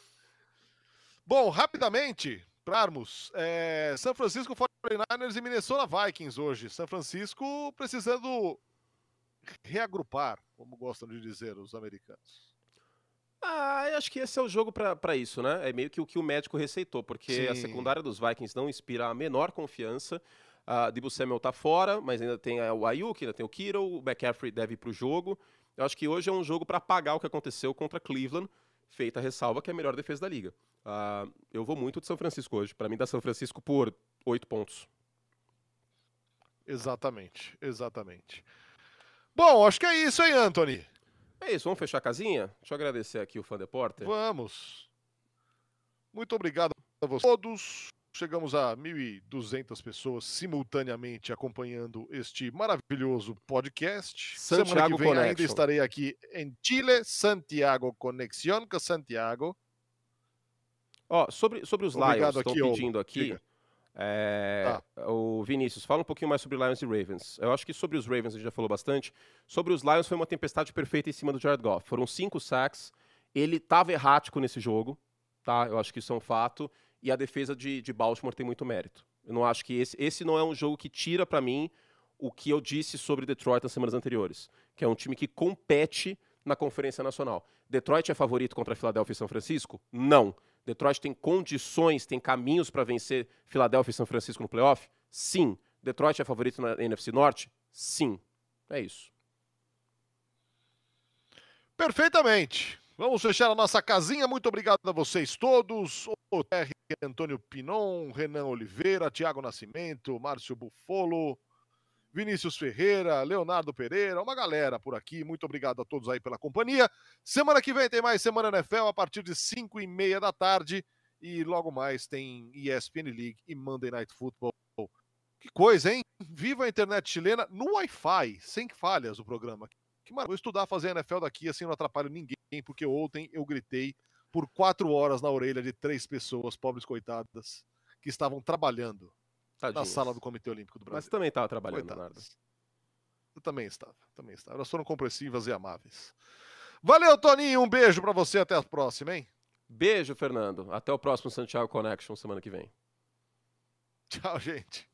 Bom, rapidamente, Crarmos, é, São Francisco 49ers e Minnesota Vikings hoje. São Francisco precisando reagrupar, como gostam de dizer os americanos. Ah, eu acho que esse é o jogo para isso, né? É meio que o que o médico receitou, porque Sim. a secundária dos Vikings não inspira a menor confiança. A Debo Samuel tá fora, mas ainda tem o Ayuk, ainda tem o Kiro, o McCaffrey deve ir pro jogo. Eu acho que hoje é um jogo para apagar o que aconteceu contra Cleveland, feita a ressalva que é a melhor defesa da liga. Uh, eu vou muito de São Francisco hoje. Para mim, dá São Francisco por oito pontos. Exatamente, exatamente. Bom, acho que é isso, hein, Anthony? É isso, vamos fechar a casinha? Deixa eu agradecer aqui o Fã Deporter. Vamos. Muito obrigado a todos. Chegamos a 1.200 pessoas simultaneamente acompanhando este maravilhoso podcast. Santiago Semana que vem Connection. ainda estarei aqui em Chile, Santiago Conexión com Santiago. Ó, sobre, sobre os Obrigado Lions, estão pedindo aqui. É, ah. O Vinícius, fala um pouquinho mais sobre Lions e Ravens. Eu acho que sobre os Ravens a gente já falou bastante. Sobre os Lions foi uma tempestade perfeita em cima do Jared Goff. Foram cinco sacks. Ele estava errático nesse jogo, tá? Eu acho que isso é um fato. E a defesa de, de Baltimore tem muito mérito. Eu não acho que esse, esse não é um jogo que tira para mim o que eu disse sobre Detroit nas semanas anteriores, que é um time que compete na Conferência Nacional. Detroit é favorito contra a Philadelphia e São Francisco? Não. Detroit tem condições, tem caminhos para vencer Filadélfia e São Francisco no playoff? Sim. Detroit é favorito na NFC Norte? Sim. É isso. Perfeitamente. Vamos fechar a nossa casinha. Muito obrigado a vocês todos. O TR Antônio Pinon, Renan Oliveira, Tiago Nascimento, Márcio Buffolo, Vinícius Ferreira, Leonardo Pereira, uma galera por aqui. Muito obrigado a todos aí pela companhia. Semana que vem tem mais Semana NFL a partir de 5 e meia da tarde. E logo mais tem ESPN League e Monday Night Football. Que coisa, hein? Viva a internet chilena no Wi-Fi, sem falhas o programa. Que maravilha. Vou estudar fazer NFL daqui, assim não atrapalho ninguém, porque ontem eu gritei por quatro horas na orelha de três pessoas, pobres coitadas, que estavam trabalhando Tadinhos. na sala do Comitê Olímpico do Brasil. Mas também estava trabalhando, Leonardo. Eu também estava, também estava. Elas foram compressivas e amáveis. Valeu, Toninho. Um beijo para você. Até a próxima, hein? Beijo, Fernando. Até o próximo Santiago Connection semana que vem. Tchau, gente.